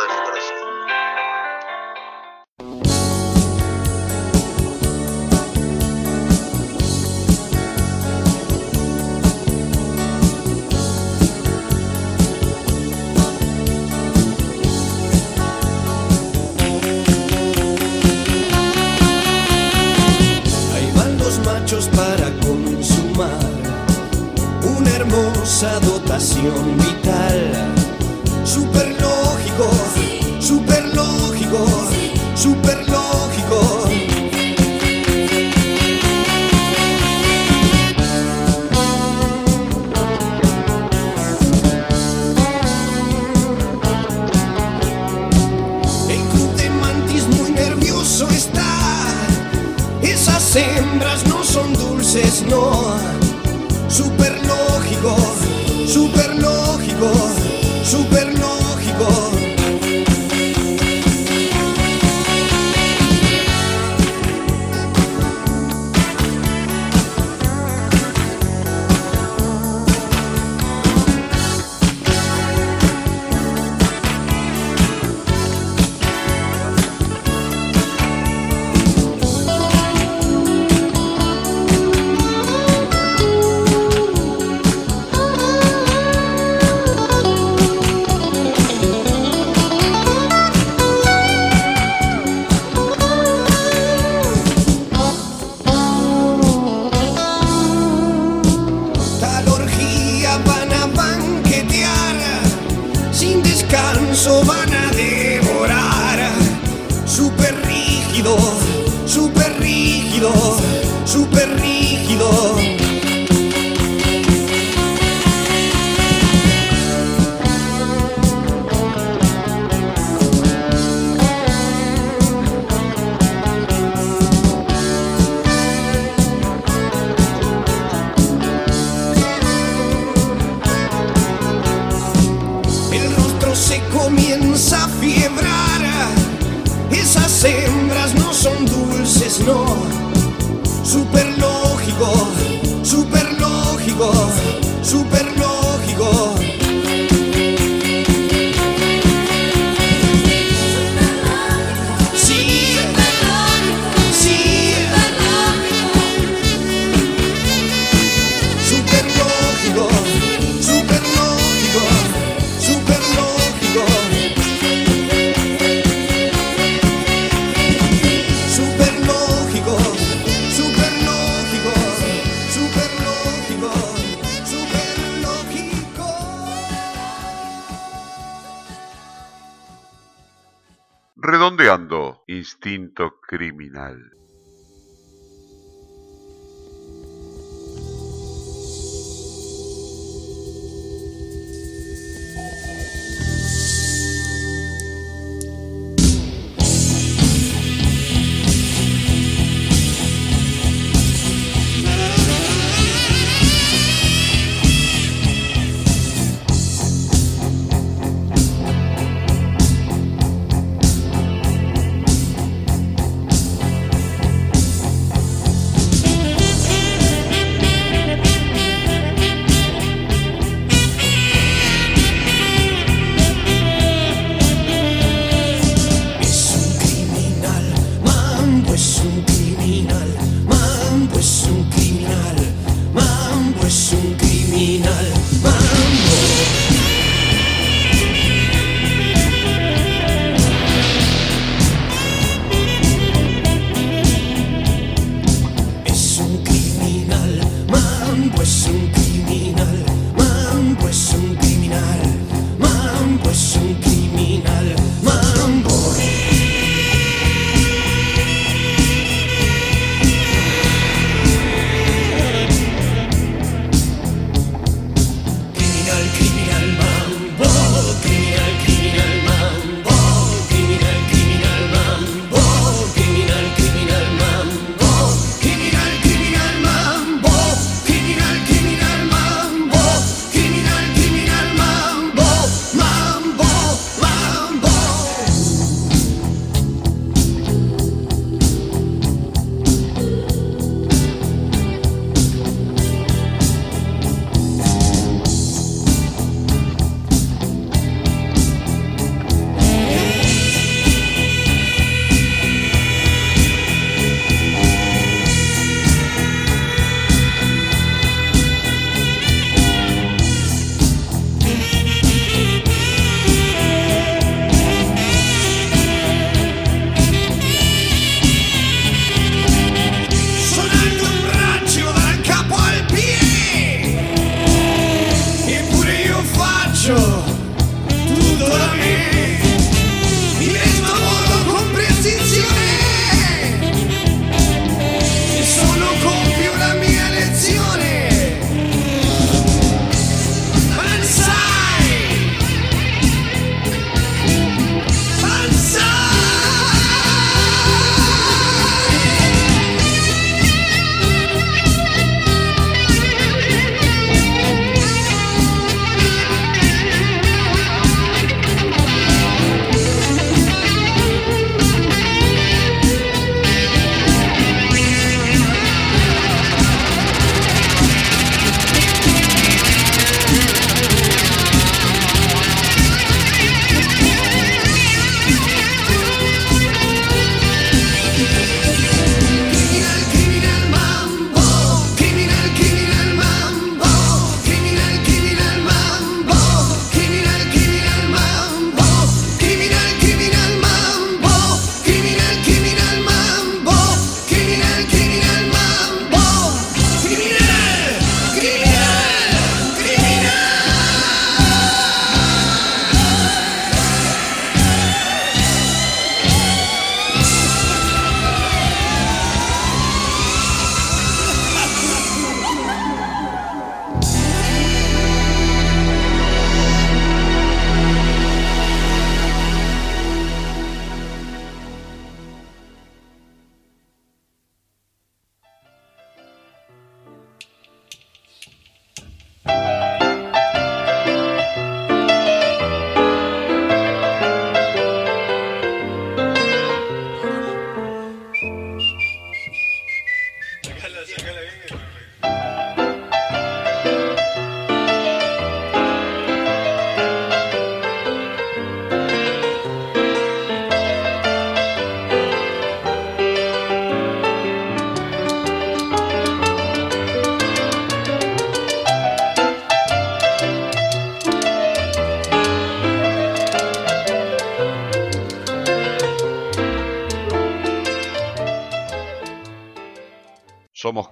[SPEAKER 6] Nacional.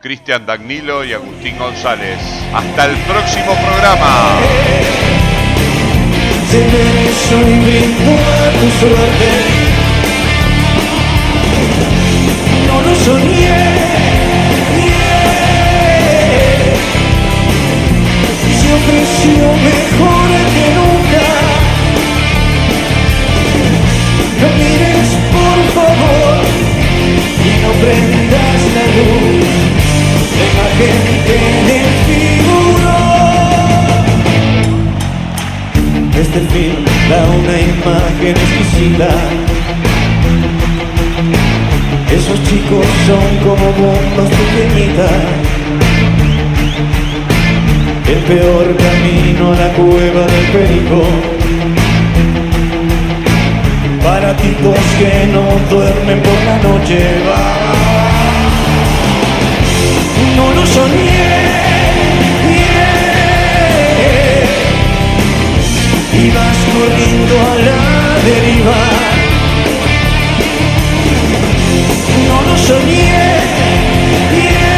[SPEAKER 6] Cristian Dagnilo y Agustín González. Hasta el próximo programa. Esos chicos son como bombas pequeñitas. El peor camino a la cueva del perico. Para tipos que no duermen por la noche. Va. No lo soñé. y vas corriendo deriva. No lo soñé. bien.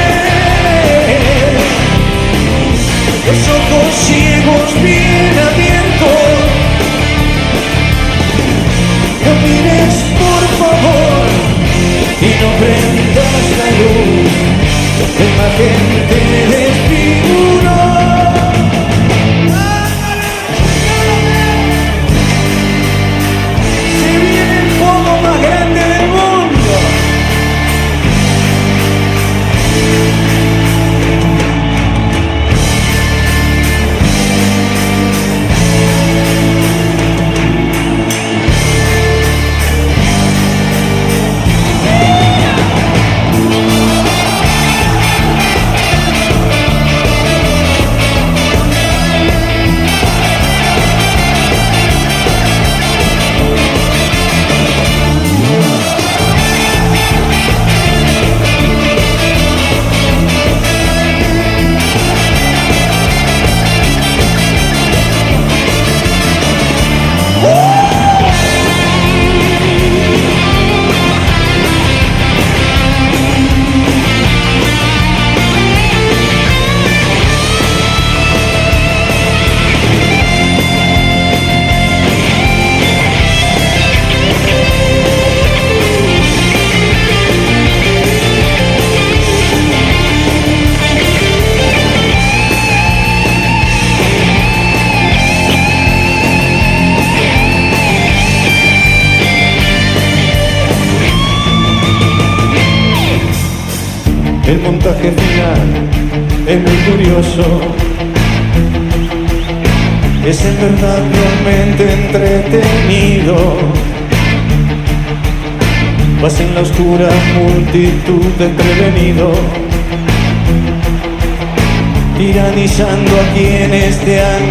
[SPEAKER 6] Los ojos ciegos bien abiertos. No mires por favor y no prendas la luz. La imagen multitud desprevenido, tiranizando a quienes te han